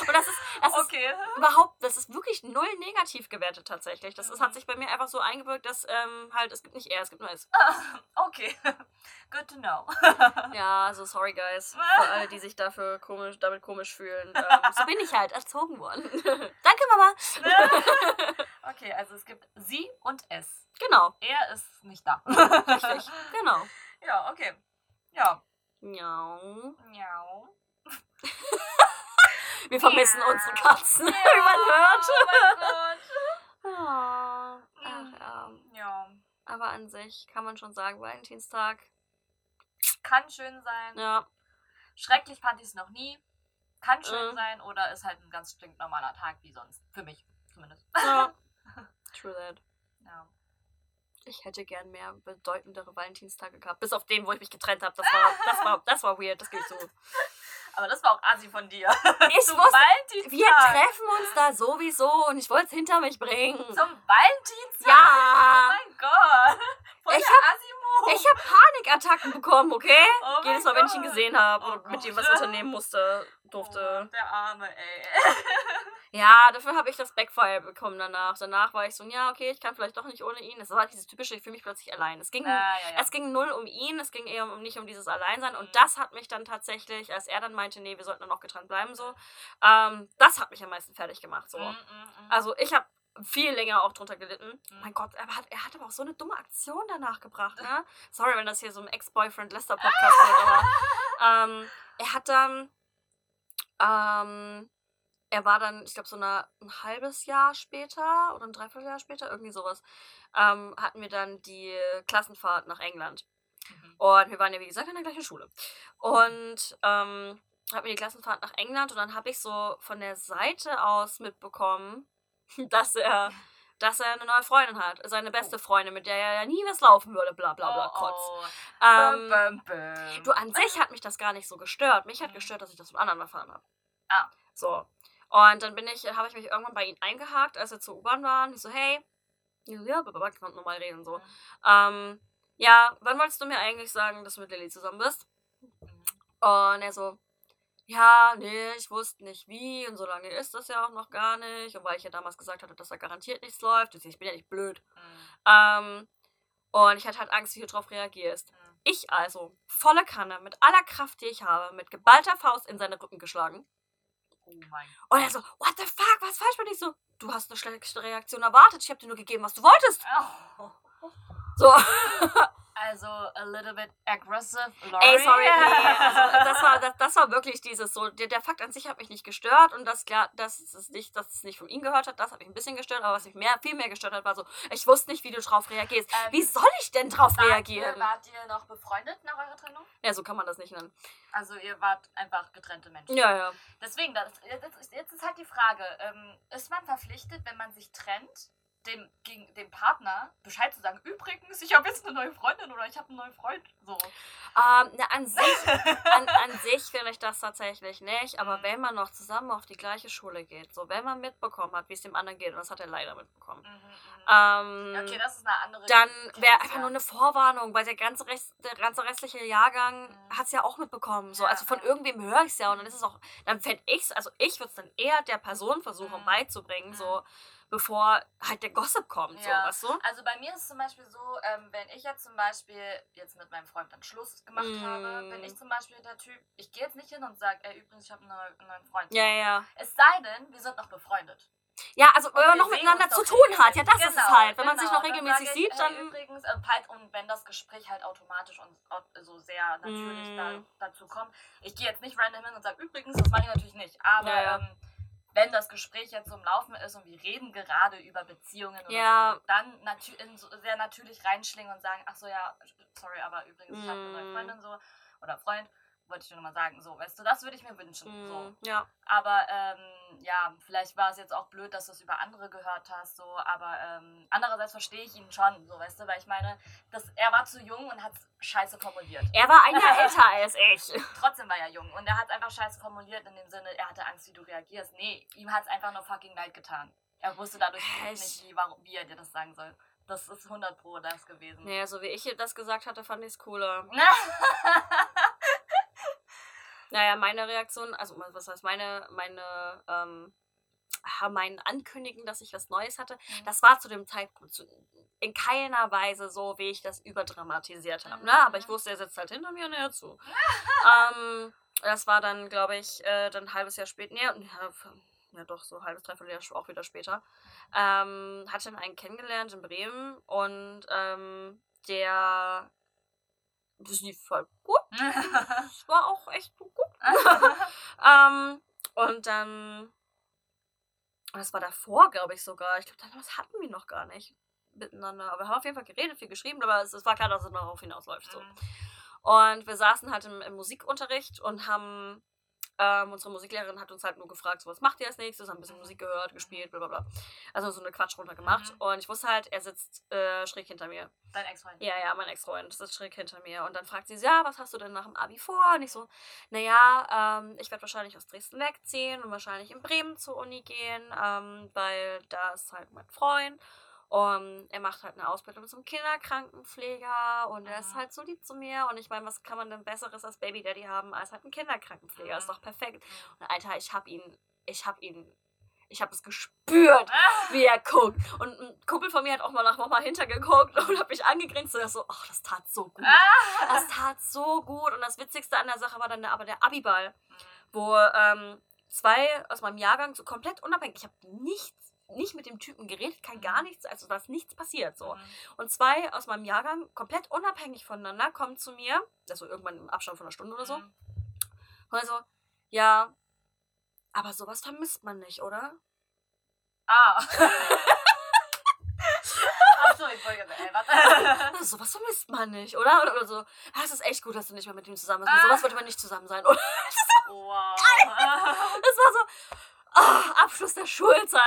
Und das ist, das ist okay. überhaupt, das ist wirklich null negativ gewertet tatsächlich. Das ist, Mhm. hat sich bei mir einfach so eingebürgt, dass ähm, halt, es gibt nicht er, es gibt nur es. Okay. Good to know. Ja, also sorry guys, für alle, die sich dafür komisch, damit komisch fühlen. Ähm, so bin ich halt erzogen worden. Danke Mama. okay, also es gibt sie und es. Genau, Er ist nicht da. richtig, genau. Ja, okay. Ja. Ja. Miau. Wir vermissen unsere Katzen, wie man hört. Oh mein Gott. Ah, ach ja. Ja. Aber an sich kann man schon sagen, Valentinstag. Kann schön sein. Ja, Schrecklich fand ich es noch nie. Kann schön Mhm. sein oder ist halt ein ganz stinknormaler Tag wie sonst. Für mich zumindest. ja. True that. Ja. Ich hätte gern mehr bedeutendere Valentinstage gehabt. Bis auf den, wo ich mich getrennt habe. Das war, das war, das war weird, das geht so. Aber das war auch assi von dir. Ich Zum wusste, Valentinstag. wir treffen uns da sowieso und ich wollte es hinter mich bringen. Zum Valentinstag? Oh Ja, mein Gott. Voll Ich Asimo. ich habe Panikattacken bekommen, okay? Oh Jedes Mal, wenn ich ihn Gott. gesehen habe Oh und mit ihm Gott. was unternehmen musste, Oh, durfte. der Arme, ey. Ja, dafür habe ich das Backfire bekommen danach. Danach war ich so, ja, okay, ich kann vielleicht doch nicht ohne ihn. Das war dieses typische, ich fühle mich plötzlich allein. Es ging Ah, ja, ja. Es ging null um ihn, es ging eher um nicht um dieses Alleinsein. Und Mhm. das hat mich dann tatsächlich, als er dann meinte, nee, wir sollten dann auch getrennt bleiben, so, ähm, das hat mich am meisten fertig gemacht. So. Mm, mm. Also ich habe viel länger auch drunter gelitten. Mhm. Mein Gott, er hat, er hat aber auch so eine dumme Aktion danach gebracht, ne? Sorry, wenn das hier so ein Ex-Boyfriend-Lester-Podcast wird, aber ähm, er hat dann, ähm, er war dann, ich glaube, so eine, ein halbes Jahr später oder ein Dreivierteljahr später, irgendwie sowas, ähm, hatten wir dann die Klassenfahrt nach England. Mhm. Und wir waren ja, wie gesagt, in der gleichen Schule. Und ähm, hatten wir die Klassenfahrt nach England und dann habe ich so von der Seite aus mitbekommen, dass er, dass er eine neue Freundin hat. Seine beste Freundin, mit der er ja nie was laufen würde, bla bla bla, Oh, Kotz. oh. Ähm, Bäm, bäm, bäm. Du, an sich hat mich das gar nicht so gestört. Mich hat Mhm. gestört, dass ich das von anderen erfahren habe. Ah. So. Und dann bin ich, habe ich mich irgendwann bei ihm eingehakt, als wir zur U-Bahn waren. Ich so, hey, ja, ich konnte normal reden, so. Ähm, ja, wann wolltest du mir eigentlich sagen, dass du mit Lilly zusammen bist? Und er so, ja, nee, ich wusste nicht wie und so lange ist das ja auch noch gar nicht. Und weil ich ja damals gesagt hatte, dass da garantiert nichts läuft, ich bin ja nicht blöd. Mhm. Ähm, und ich hatte halt Angst, wie du darauf reagierst. Mhm. Ich also, volle Kanne, mit aller Kraft, die ich habe, mit geballter Faust in seine Rücken geschlagen. Oh mein Und er so, what the fuck, was falsch dir? Ich so, du hast eine schlechte Reaktion erwartet, ich habe dir nur gegeben, was du wolltest. Oh. So, Also, a little bit aggressive, Laurie. ey, sorry, nee, also das war, das, das war wirklich dieses so, der, der Fakt an sich hat mich nicht gestört und das klar, dass es nicht, dass es nicht von ihm gehört hat, das hat mich ein bisschen gestört, aber was mich mehr, viel mehr gestört hat, war so, ich wusste nicht, wie du drauf reagierst. Ähm, Wie soll ich denn drauf Wart reagieren? Ihr, wart ihr noch befreundet nach eurer Trennung? Ja, so kann man das nicht nennen. Also, ihr wart einfach getrennte Menschen. Ja, ja. Deswegen, das, jetzt, ist, jetzt ist halt die Frage, ähm, ist man verpflichtet, wenn man sich trennt, dem, gegen, dem Partner Bescheid zu sagen, übrigens, ich habe jetzt eine neue Freundin oder ich habe einen neuen Freund. So. Ähm, na, an sich, an, an sich finde ich das tatsächlich nicht, aber Mhm. wenn man noch zusammen auf die gleiche Schule geht, so wenn man mitbekommen hat, wie es dem anderen geht, und das hat er leider mitbekommen, Mhm, mhm. ähm, okay, das ist eine andere dann wäre einfach nur eine Vorwarnung, weil der ganze, Rest, der ganze restliche Jahrgang Mhm. hat es ja auch mitbekommen. So. Ja, also von ja. irgendwem höre ich es ja und dann ist es auch, dann fände ich es, also ich würde es dann eher der Person versuchen Mhm. beizubringen, Mhm. so bevor halt der Gossip kommt, so, Ja. weißt du? Also bei mir ist es zum Beispiel so, ähm, wenn ich jetzt zum Beispiel jetzt mit meinem Freund dann Schluss gemacht Mm. habe, bin ich zum Beispiel der Typ, ich gehe jetzt nicht hin und sage, ey, übrigens, ich habe einen, neuen- Freund. Ja, ja. Es sei denn, wir sind noch befreundet. Ja, also wenn Und man wir noch miteinander zu tun hat, ja, das regelmäßig. ist es Genau, halt. Wenn man sich genau. noch regelmäßig ich, sieht, ey, dann. Übrigens, äh, halt, und wenn das Gespräch halt automatisch und so sehr natürlich Mm. da, dazu kommt. Ich gehe jetzt nicht random hin und sage, übrigens, das mache ich natürlich nicht. Aber Ja, ja. Ähm, wenn das Gespräch jetzt so im Laufen ist und wir reden gerade über Beziehungen Ja. so, dann natü in so sehr natürlich reinschlingen und sagen, ach so, ja, sorry, aber übrigens, ich habe eine neue Mm. Freundin so oder Freund. Wollte ich nur mal sagen. So, weißt du, das würde ich mir wünschen. Mhm. So. Ja. Aber ähm, ja, vielleicht war es jetzt auch blöd, dass du es über andere gehört hast, so, aber ähm, andererseits verstehe ich ihn schon, so, weißt du, weil ich meine, das, er war zu jung und hat scheiße formuliert. Er war ein Jahr älter als ich. Trotzdem war er jung und er hat einfach scheiße formuliert in dem Sinne, er hatte Angst, wie du reagierst. Nee, ihm hat es einfach nur fucking leid getan. Er wusste dadurch Echt? nicht, wie, wie er dir das sagen soll. Das ist 100 pro das gewesen. Naja, so wie ich das gesagt hatte, fand ich es cooler. Naja, meine Reaktion, also was heißt meine, meine, ähm, mein Ankündigen, dass ich was Neues hatte, Mhm. das war zu dem Zeitpunkt zu, in keiner Weise so, wie ich das überdramatisiert habe. Ne? Aber ich Mhm. wusste, er sitzt halt hinter mir und er zu. ähm, das war dann, glaube ich, äh, dann ein halbes Jahr später, nee, ja, ja doch, so ein halbes, dreiviertel Jahr auch wieder später, ähm, hatte dann einen kennengelernt in Bremen und ähm, der, das lief voll gut. Das war auch echt gut. ähm, und dann, das war davor, glaube ich sogar. Ich glaube, damals hatten wir noch gar nicht miteinander. Aber wir haben auf jeden Fall geredet, viel geschrieben, aber es, es war klar, dass es darauf hinausläuft. So. Und wir saßen halt im, im Musikunterricht und haben, ähm, unsere Musiklehrerin hat uns halt nur gefragt, so was macht ihr als nächstes, haben ein bisschen Musik gehört, gespielt, bla bla bla. Also so eine Quatsch runter gemacht. Mhm. Und ich wusste halt, er sitzt äh, schräg hinter mir. Dein Ex-Freund. Ja, ja, mein Ex-Freund sitzt schräg hinter mir. Und dann fragt sie, ja, was hast du denn nach dem Abi vor? Und ich so, naja, ähm, ich werde wahrscheinlich aus Dresden wegziehen und wahrscheinlich in Bremen zur Uni gehen, ähm, weil da ist halt mein Freund. Und er macht halt eine Ausbildung zum Kinderkrankenpfleger und er ist Mhm. halt so lieb zu mir. Und ich meine, was kann man denn Besseres als Baby Daddy haben, als halt einen Kinderkrankenpfleger? Ist Mhm. doch perfekt. Und Alter, ich hab ihn, ich hab ihn, ich hab es gespürt wie er guckt. Und ein Kumpel von mir hat auch mal nach Mama hintergeguckt und hat mich angegrinst und so, ach, das tat so gut. Das tat so gut. Und das Witzigste an der Sache war dann aber der Abiball, wo ähm, zwei aus meinem Jahrgang so komplett unabhängig, ich habe nichts, nicht mit dem Typen geredet, kein gar nichts, also da ist nichts passiert so. Und zwei aus meinem Jahrgang, komplett unabhängig voneinander, kommen zu mir, also irgendwann im Abstand von einer Stunde oder so, Mhm. und er so, ja, aber sowas vermisst man nicht, oder? Ah. Achso, ich wollte warte. Also, sowas vermisst man nicht, oder? Oder, oder so, ja, es ist echt gut, dass du nicht mehr mit ihm zusammen bist. Mit sowas wollte man nicht zusammen sein, oder? Wow. Das war so, ah, Abschluss der Schulzeit,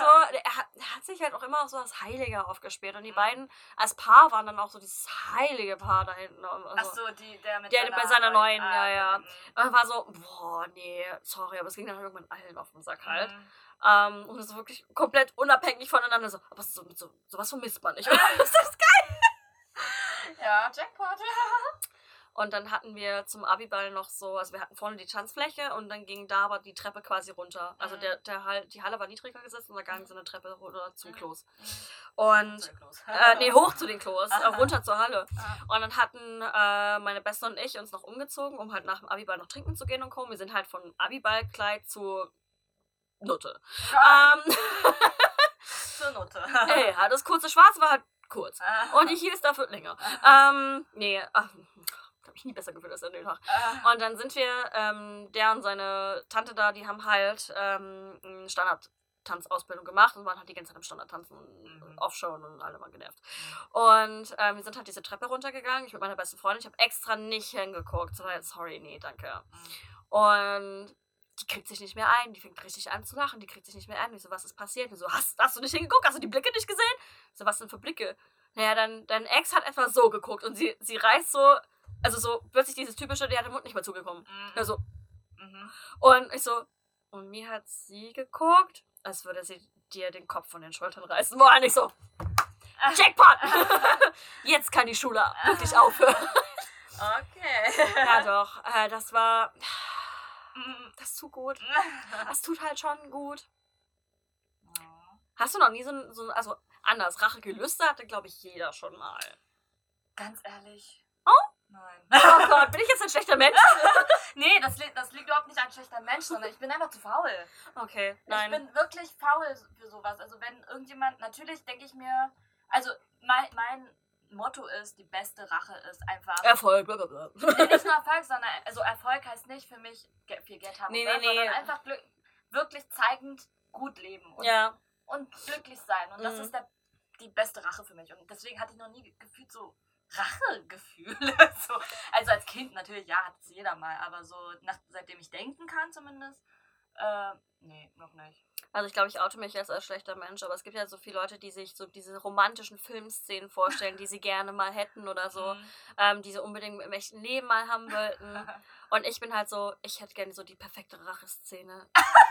du? Er hat, er hat sich halt auch immer so als Heiliger aufgespielt. Und die Mhm. beiden als Paar waren dann auch so dieses heilige Paar da hinten. Also, Achso, die, der mit Der bei seiner neuen, ja, ja. mhm. Und war so, boah, nee, sorry, aber es ging dann irgendwann allen auf den Sack halt. Mhm. Ähm, und so wirklich komplett unabhängig voneinander. So, aber so, so, sowas vermisst man nicht. oder? Das ist geil. Ja, Jackpot. Und dann hatten wir zum Abiball noch so, also wir hatten vorne die Tanzfläche und dann ging da aber die Treppe quasi runter. Also Mhm. der, der Hall, die Halle war niedriger gesetzt und da ging so eine Treppe runter zum Mhm. Klos. Und, äh, nee, hoch zu den Klos, äh, runter zur Halle. Und dann hatten äh, meine Beste und ich uns noch umgezogen, um halt nach dem Abiball noch trinken zu gehen und kommen. Wir sind halt von Abiballkleid zu Nutte. Ah, Ähm, zur Note. ey, ja, das kurze Schwarz war halt kurz. Und die hier ist dafür länger. Ähm, nee, ach, hab ich nie besser gefühlt als an dem Tag. Und dann sind wir, ähm, der und seine Tante da, die haben halt ähm, eine Standard-Tanzausbildung gemacht und waren halt die ganze Zeit im Standardtanzen und Mhm. Offshore und alle mal genervt. Und ähm, wir sind halt diese Treppe runtergegangen, ich mit meiner besten Freundin. Ich habe extra nicht hingeguckt. So, sorry, nee, danke. Und die kriegt sich nicht mehr ein. Die fängt richtig an zu lachen. Die kriegt sich nicht mehr ein. Ich so, was ist passiert? Ich so, hast, hast du nicht hingeguckt? Hast du die Blicke nicht gesehen? Ich so, was denn für Blicke? Naja, dann, dein Ex hat etwa so geguckt und sie, sie reißt so, also so plötzlich dieses typische, der hat den Mund nicht mehr zugekommen. Mhm. Also, Mhm. und ich so, und mir hat sie geguckt, als würde sie dir den Kopf von den Schultern reißen wollen. Ich so, Jackpot! Jetzt kann die Schule wirklich aufhören. Okay. Ja, doch, äh, das war, Mhm. das tut gut. Das tut halt schon gut. Hast du noch nie so ein, so also anders, Rachegelüste hatte, glaube ich, jeder schon mal. Ganz ehrlich. Nein. Oh Gott, bin ich jetzt ein schlechter Mensch? Nee, das, li das liegt überhaupt nicht an schlechter Mensch, sondern ich bin einfach zu faul. Okay, Ich nein. bin wirklich faul für sowas. Also wenn irgendjemand, natürlich denke ich mir, also mein, mein Motto ist, die beste Rache ist einfach. Erfolg, blablabla. Nee, nicht nur Erfolg, sondern also Erfolg heißt nicht für mich viel Geld haben, Nee, oder, nee, nee. sondern einfach glück, wirklich zeigend gut leben und, Ja, und glücklich sein. Und das Mhm. ist der, die beste Rache für mich. Und deswegen hatte ich noch nie ge- gefühlt so Rachegefühle. so. Also als Kind natürlich, ja, hat es jeder mal, aber so nach, seitdem ich denken kann zumindest, äh, nee, noch nicht. Also ich glaube, ich oute mich jetzt als schlechter Mensch, aber es gibt ja so viele Leute, die sich so diese romantischen Filmszenen vorstellen, die sie gerne mal hätten oder so, Mhm. ähm, die sie unbedingt im echten Leben mal haben wollten. Und ich bin halt so, ich hätte gerne so die perfekte Racheszene.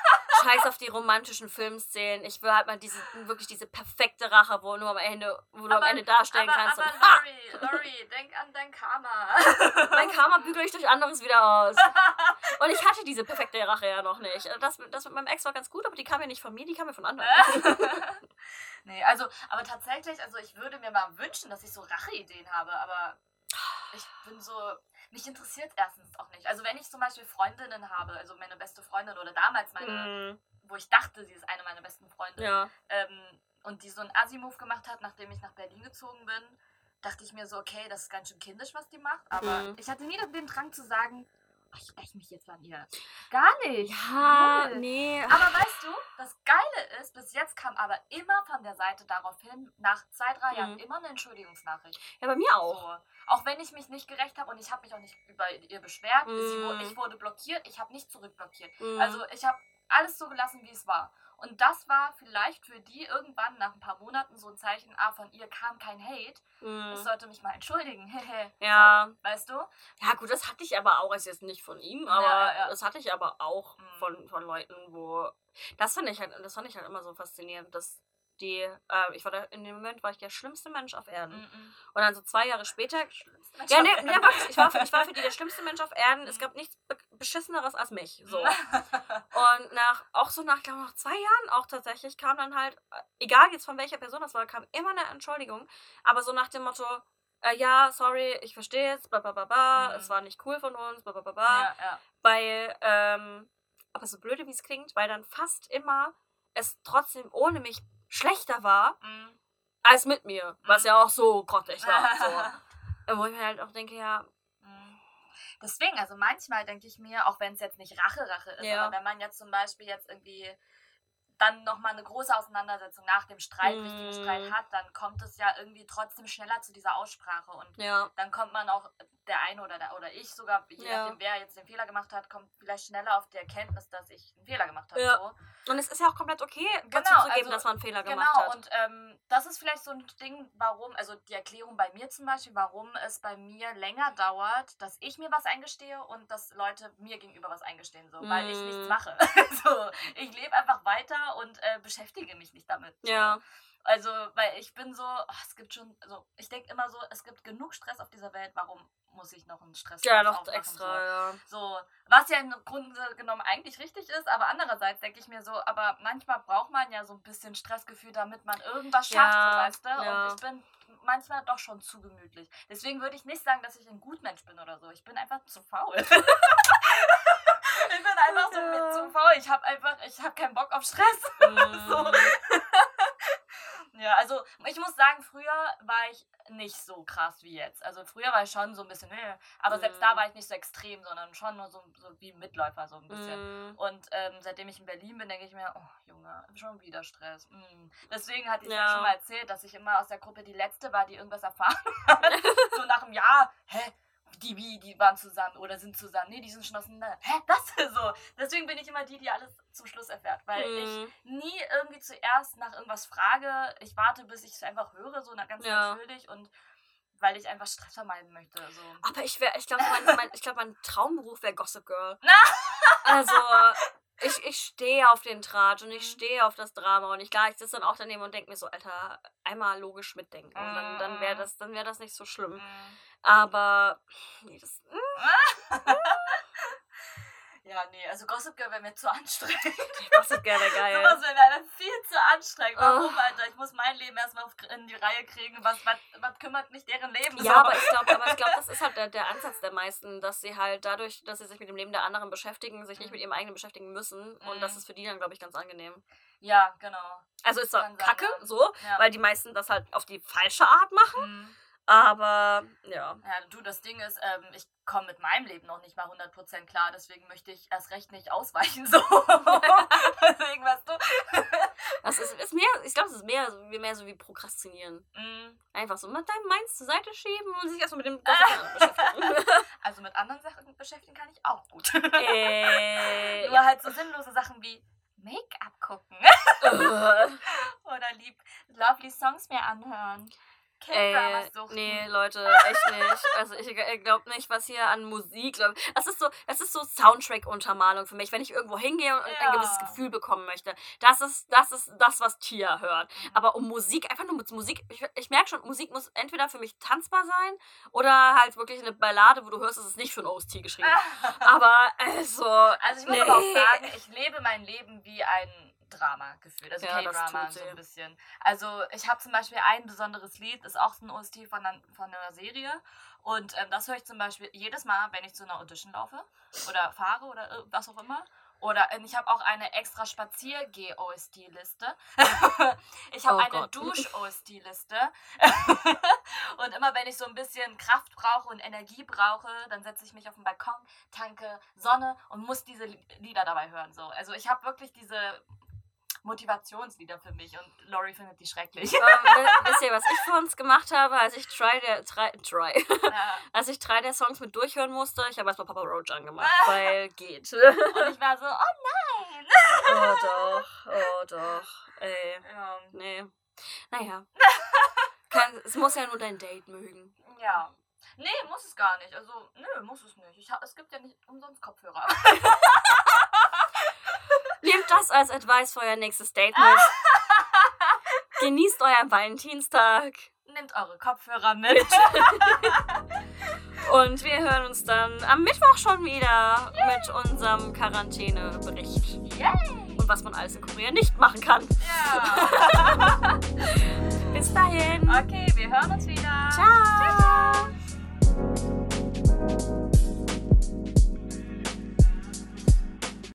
Scheiß auf die romantischen Filmszenen. Ich will halt mal diese, wirklich diese perfekte Rache, wo du am Ende, wo du am Aber- Ende darstellen aber, kannst. aber und, Lori, Lori, denk an dein Karma. mein Karma bügel ich durch anderes wieder aus. Und ich hatte diese perfekte Rache ja noch nicht. Das, das mit meinem Ex war ganz gut, aber die kam ja nicht von mir, die kam ja von anderen. nee, also, aber tatsächlich, also ich würde mir mal wünschen, dass ich so Racheideen habe, aber ich bin so, mich interessiert erstens auch nicht. Also wenn ich zum Beispiel Freundinnen habe, also meine beste Freundin oder damals meine, Mhm. wo ich dachte, sie ist eine meiner besten Freundinnen, Ja. ähm, und die so einen Assi-Move gemacht hat, nachdem ich nach Berlin gezogen bin, dachte ich mir so, okay, das ist ganz schön kindisch, was die macht, aber Mhm. ich hatte nie den Drang zu sagen, ich räche mich jetzt an ihr. Gar nicht. Ja, Null. nee. Aber weißt du, das Geile ist, bis jetzt kam aber immer von der Seite darauf hin, nach zwei, drei Jahren, Mhm. immer eine Entschuldigungsnachricht. Ja, bei mir auch. So. Auch wenn ich mich nicht gerecht habe und ich habe mich auch nicht über ihr beschwert. Mhm. ich wurde blockiert, ich habe nicht zurückblockiert. Mhm. Also ich habe alles so gelassen, wie es war. Und das war vielleicht für die irgendwann nach ein paar Monaten so ein Zeichen, ah, von ihr kam kein Hate. Mhm. Ich sollte mich mal entschuldigen. Ja. So, weißt du? Ja, gut, das hatte ich aber auch, also jetzt nicht von ihm, aber ja, ja. das hatte ich aber auch Mhm. von, von Leuten, wo. Das fand ich halt, das fand ich halt immer so faszinierend, dass die, äh, ich war da, in dem Moment war ich der schlimmste Mensch auf Erden. Mhm. Und dann so zwei Jahre später. Ja, nee, nee, ich war, für- ich war für die der schlimmste Mensch auf Erden. Es Mhm. gab nichts Be Beschisseneres als mich. So. Und nach, auch so nach, glaube nach zwei Jahren auch tatsächlich kam dann halt, äh, egal jetzt von welcher Person das war, kam immer eine Entschuldigung. Aber so nach dem Motto, äh, ja, sorry, ich verstehe es, bla bla bla bla, Mhm. es war nicht cool von uns, bla bla bla bla. ja, ja. Weil, ähm, aber so blöde wie es klingt, weil dann fast immer es trotzdem ohne mich schlechter war Mhm. als mit mir. Was Mhm. ja auch so grottig war. So. Wo ich mir halt auch denke, ja, Mhm. Deswegen, also manchmal denke ich mir, auch wenn es jetzt nicht Rache-Rache ist, Ja. aber wenn man jetzt zum Beispiel jetzt irgendwie dann nochmal eine große Auseinandersetzung nach dem Streit, Mhm. richtigen Streit hat, dann kommt es ja irgendwie trotzdem schneller zu dieser Aussprache und ja, dann kommt man auch, der eine oder, der, oder ich sogar, je Ja. nachdem wer jetzt den Fehler gemacht hat, kommt vielleicht schneller auf die Erkenntnis, dass ich einen Fehler gemacht habe. Ja. So. Und es ist ja auch komplett okay, Genau, dazu zu geben, also, dass man einen Fehler Genau, gemacht hat. und ähm, das ist vielleicht so ein Ding, warum, also die Erklärung bei mir zum Beispiel, warum es bei mir länger dauert, dass ich mir was eingestehe und dass Leute mir gegenüber was eingestehen, so, weil ich Mm. nichts mache. so, ich lebe einfach weiter und äh, beschäftige mich nicht damit. So. ja, Also, weil ich bin so, ach, es gibt schon, also ich denke immer so, es gibt genug Stress auf dieser Welt, warum muss ich noch einen Stress ja, noch extra, ja. so. so, was ja im Grunde genommen eigentlich richtig ist, aber andererseits denke ich mir so, aber manchmal braucht man ja so ein bisschen Stressgefühl, damit man irgendwas schafft, Ja, so, weißt du? ja. Und ich bin manchmal doch schon zu gemütlich. Deswegen würde ich nicht sagen, dass ich ein Gutmensch bin oder so. Ich bin einfach zu faul. ich bin einfach so Ja. mit zu faul. Ich habe einfach, ich habe keinen Bock auf Stress. So. Mhm. Ja, also ich muss sagen, früher war ich nicht so krass wie jetzt. Also früher war ich schon so ein bisschen, äh, aber selbst Mhm. da war ich nicht so extrem, sondern schon nur so, so wie Mitläufer so ein bisschen. Mhm. Und ähm, seitdem ich in Berlin bin, denke ich mir, oh Junge, schon wieder Stress. Mm. Deswegen hatte ich. Ja. schon mal erzählt, dass ich immer aus der Gruppe die Letzte war, die irgendwas erfahren hat. so nach einem Jahr, hä? Die, wie, die waren zusammen oder sind zusammen. Nee, die sind schon auseinander. Hä? Was? So. Deswegen bin ich immer die, die alles zum Schluss erfährt. Weil ich Mhm. nie irgendwie zuerst nach irgendwas frage. Ich warte, bis ich es einfach höre, so na- ganz Ja. natürlich. Und weil ich einfach Stress vermeiden möchte. So. Aber ich wäre, ich glaube, mein, mein, ich glaub, mein Traumberuf wäre Gossip Girl. also, ich, ich stehe auf den Tratsch und ich Mhm. stehe auf das Drama und ich, klar, ich sitze dann auch daneben und denke mir so, Alter, einmal logisch mitdenken und dann, dann wäre Mhm. das, dann wäre das nicht so schlimm. Mm. Aber, nee, das, Ja, nee, also Gossip Girl wäre mir zu anstrengend. Gossip Girl wäre geil. Sowas wäre mir viel zu anstrengend. Warum, Oh. Alter? Ich muss mein Leben erstmal in die Reihe kriegen. Was, was, was kümmert mich deren Leben Ja, so? aber ich glaube, aber ich glaube, das ist halt der, der Ansatz der meisten, dass sie halt dadurch, dass sie sich mit dem Leben der anderen beschäftigen, sich nicht Mhm. mit ihrem eigenen beschäftigen müssen. Und Mhm. das ist für die dann, glaube ich, ganz angenehm. Ja, genau. Also ist zwar Kann sein, kacke, ja. so, Ja. weil die meisten das halt auf die falsche Art machen. Mhm. Aber ja. Ja, du, das Ding ist, ähm, ich komme mit meinem Leben noch nicht mal 100% klar, deswegen möchte ich erst recht nicht ausweichen. So. deswegen, weißt du. Das ist, ist mehr, ich glaube, es ist mehr, so- mehr so wie Prokrastinieren. Mm, Einfach so mit deinem Mainz zur Seite schieben und sich erstmal mit dem beschäftigen. Also mit anderen Sachen beschäftigen kann ich auch gut. äh, Nur halt so sinnlose Sachen wie Make-up gucken ja. oder lieb lovely Songs mir anhören. Ey, K-Dramas suchten. nee, Leute, echt nicht. Also ich glaube nicht, was hier an Musik läuft. Das ist so, das ist so Soundtrack-Untermalung für mich, wenn ich irgendwo hingehe und Ja. ein gewisses Gefühl bekommen möchte. Das ist, das ist das, was Tia hört. Mhm. Aber um Musik, einfach nur mit Musik, ich, ich merke schon, Musik muss entweder für mich tanzbar sein oder halt wirklich eine Ballade, wo du hörst, es ist nicht für ein OST geschrieben. Aber also. Also ich muss nee. aber auch sagen, ich lebe mein Leben wie ein Drama gefühlt. Also Ja, K-Drama so ein bisschen. Also ich habe zum Beispiel ein besonderes Lied, ist auch so ein OST von, einer- von einer Serie. Und ähm, das höre ich zum Beispiel jedes Mal, wenn ich zu einer Audition laufe oder fahre oder was auch immer. Oder ähm, ich habe auch eine extra Spazier-G-OST-Liste. ich habe Oh eine. Dusch-OST-Liste. und immer wenn ich so ein bisschen Kraft brauche und Energie brauche, dann setze ich mich auf den Balkon, tanke Sonne und muss diese Li- Lieder dabei hören. So. Also ich habe wirklich diese Motivationslieder für mich und Lori findet die schrecklich. Ähm, wi- wisst ihr, was ich für uns gemacht habe, als ich Try der Try, try Ja. als ich drei der Songs mit durchhören musste? Ich habe erstmal Papa Roach angemacht, weil geht. Und ich war so, oh nein! oh doch, oh doch. Ey, Ja. nee. Naja. Kann, es muss ja nur dein Date mögen. ja. Nee, muss es gar nicht. Also, nö, muss es nicht. Ich hab, es gibt ja nicht umsonst Kopfhörer. Nehmt das als Advice für euer nächstes Date mit. Genießt euren Valentinstag. Nehmt eure Kopfhörer mit. Und wir hören uns dann am Mittwoch schon wieder mit unserem Quarantänebericht. Yay! Und was man alles in Korea nicht machen kann. Ja. Bis dahin. Okay, wir hören uns wieder. Ciao.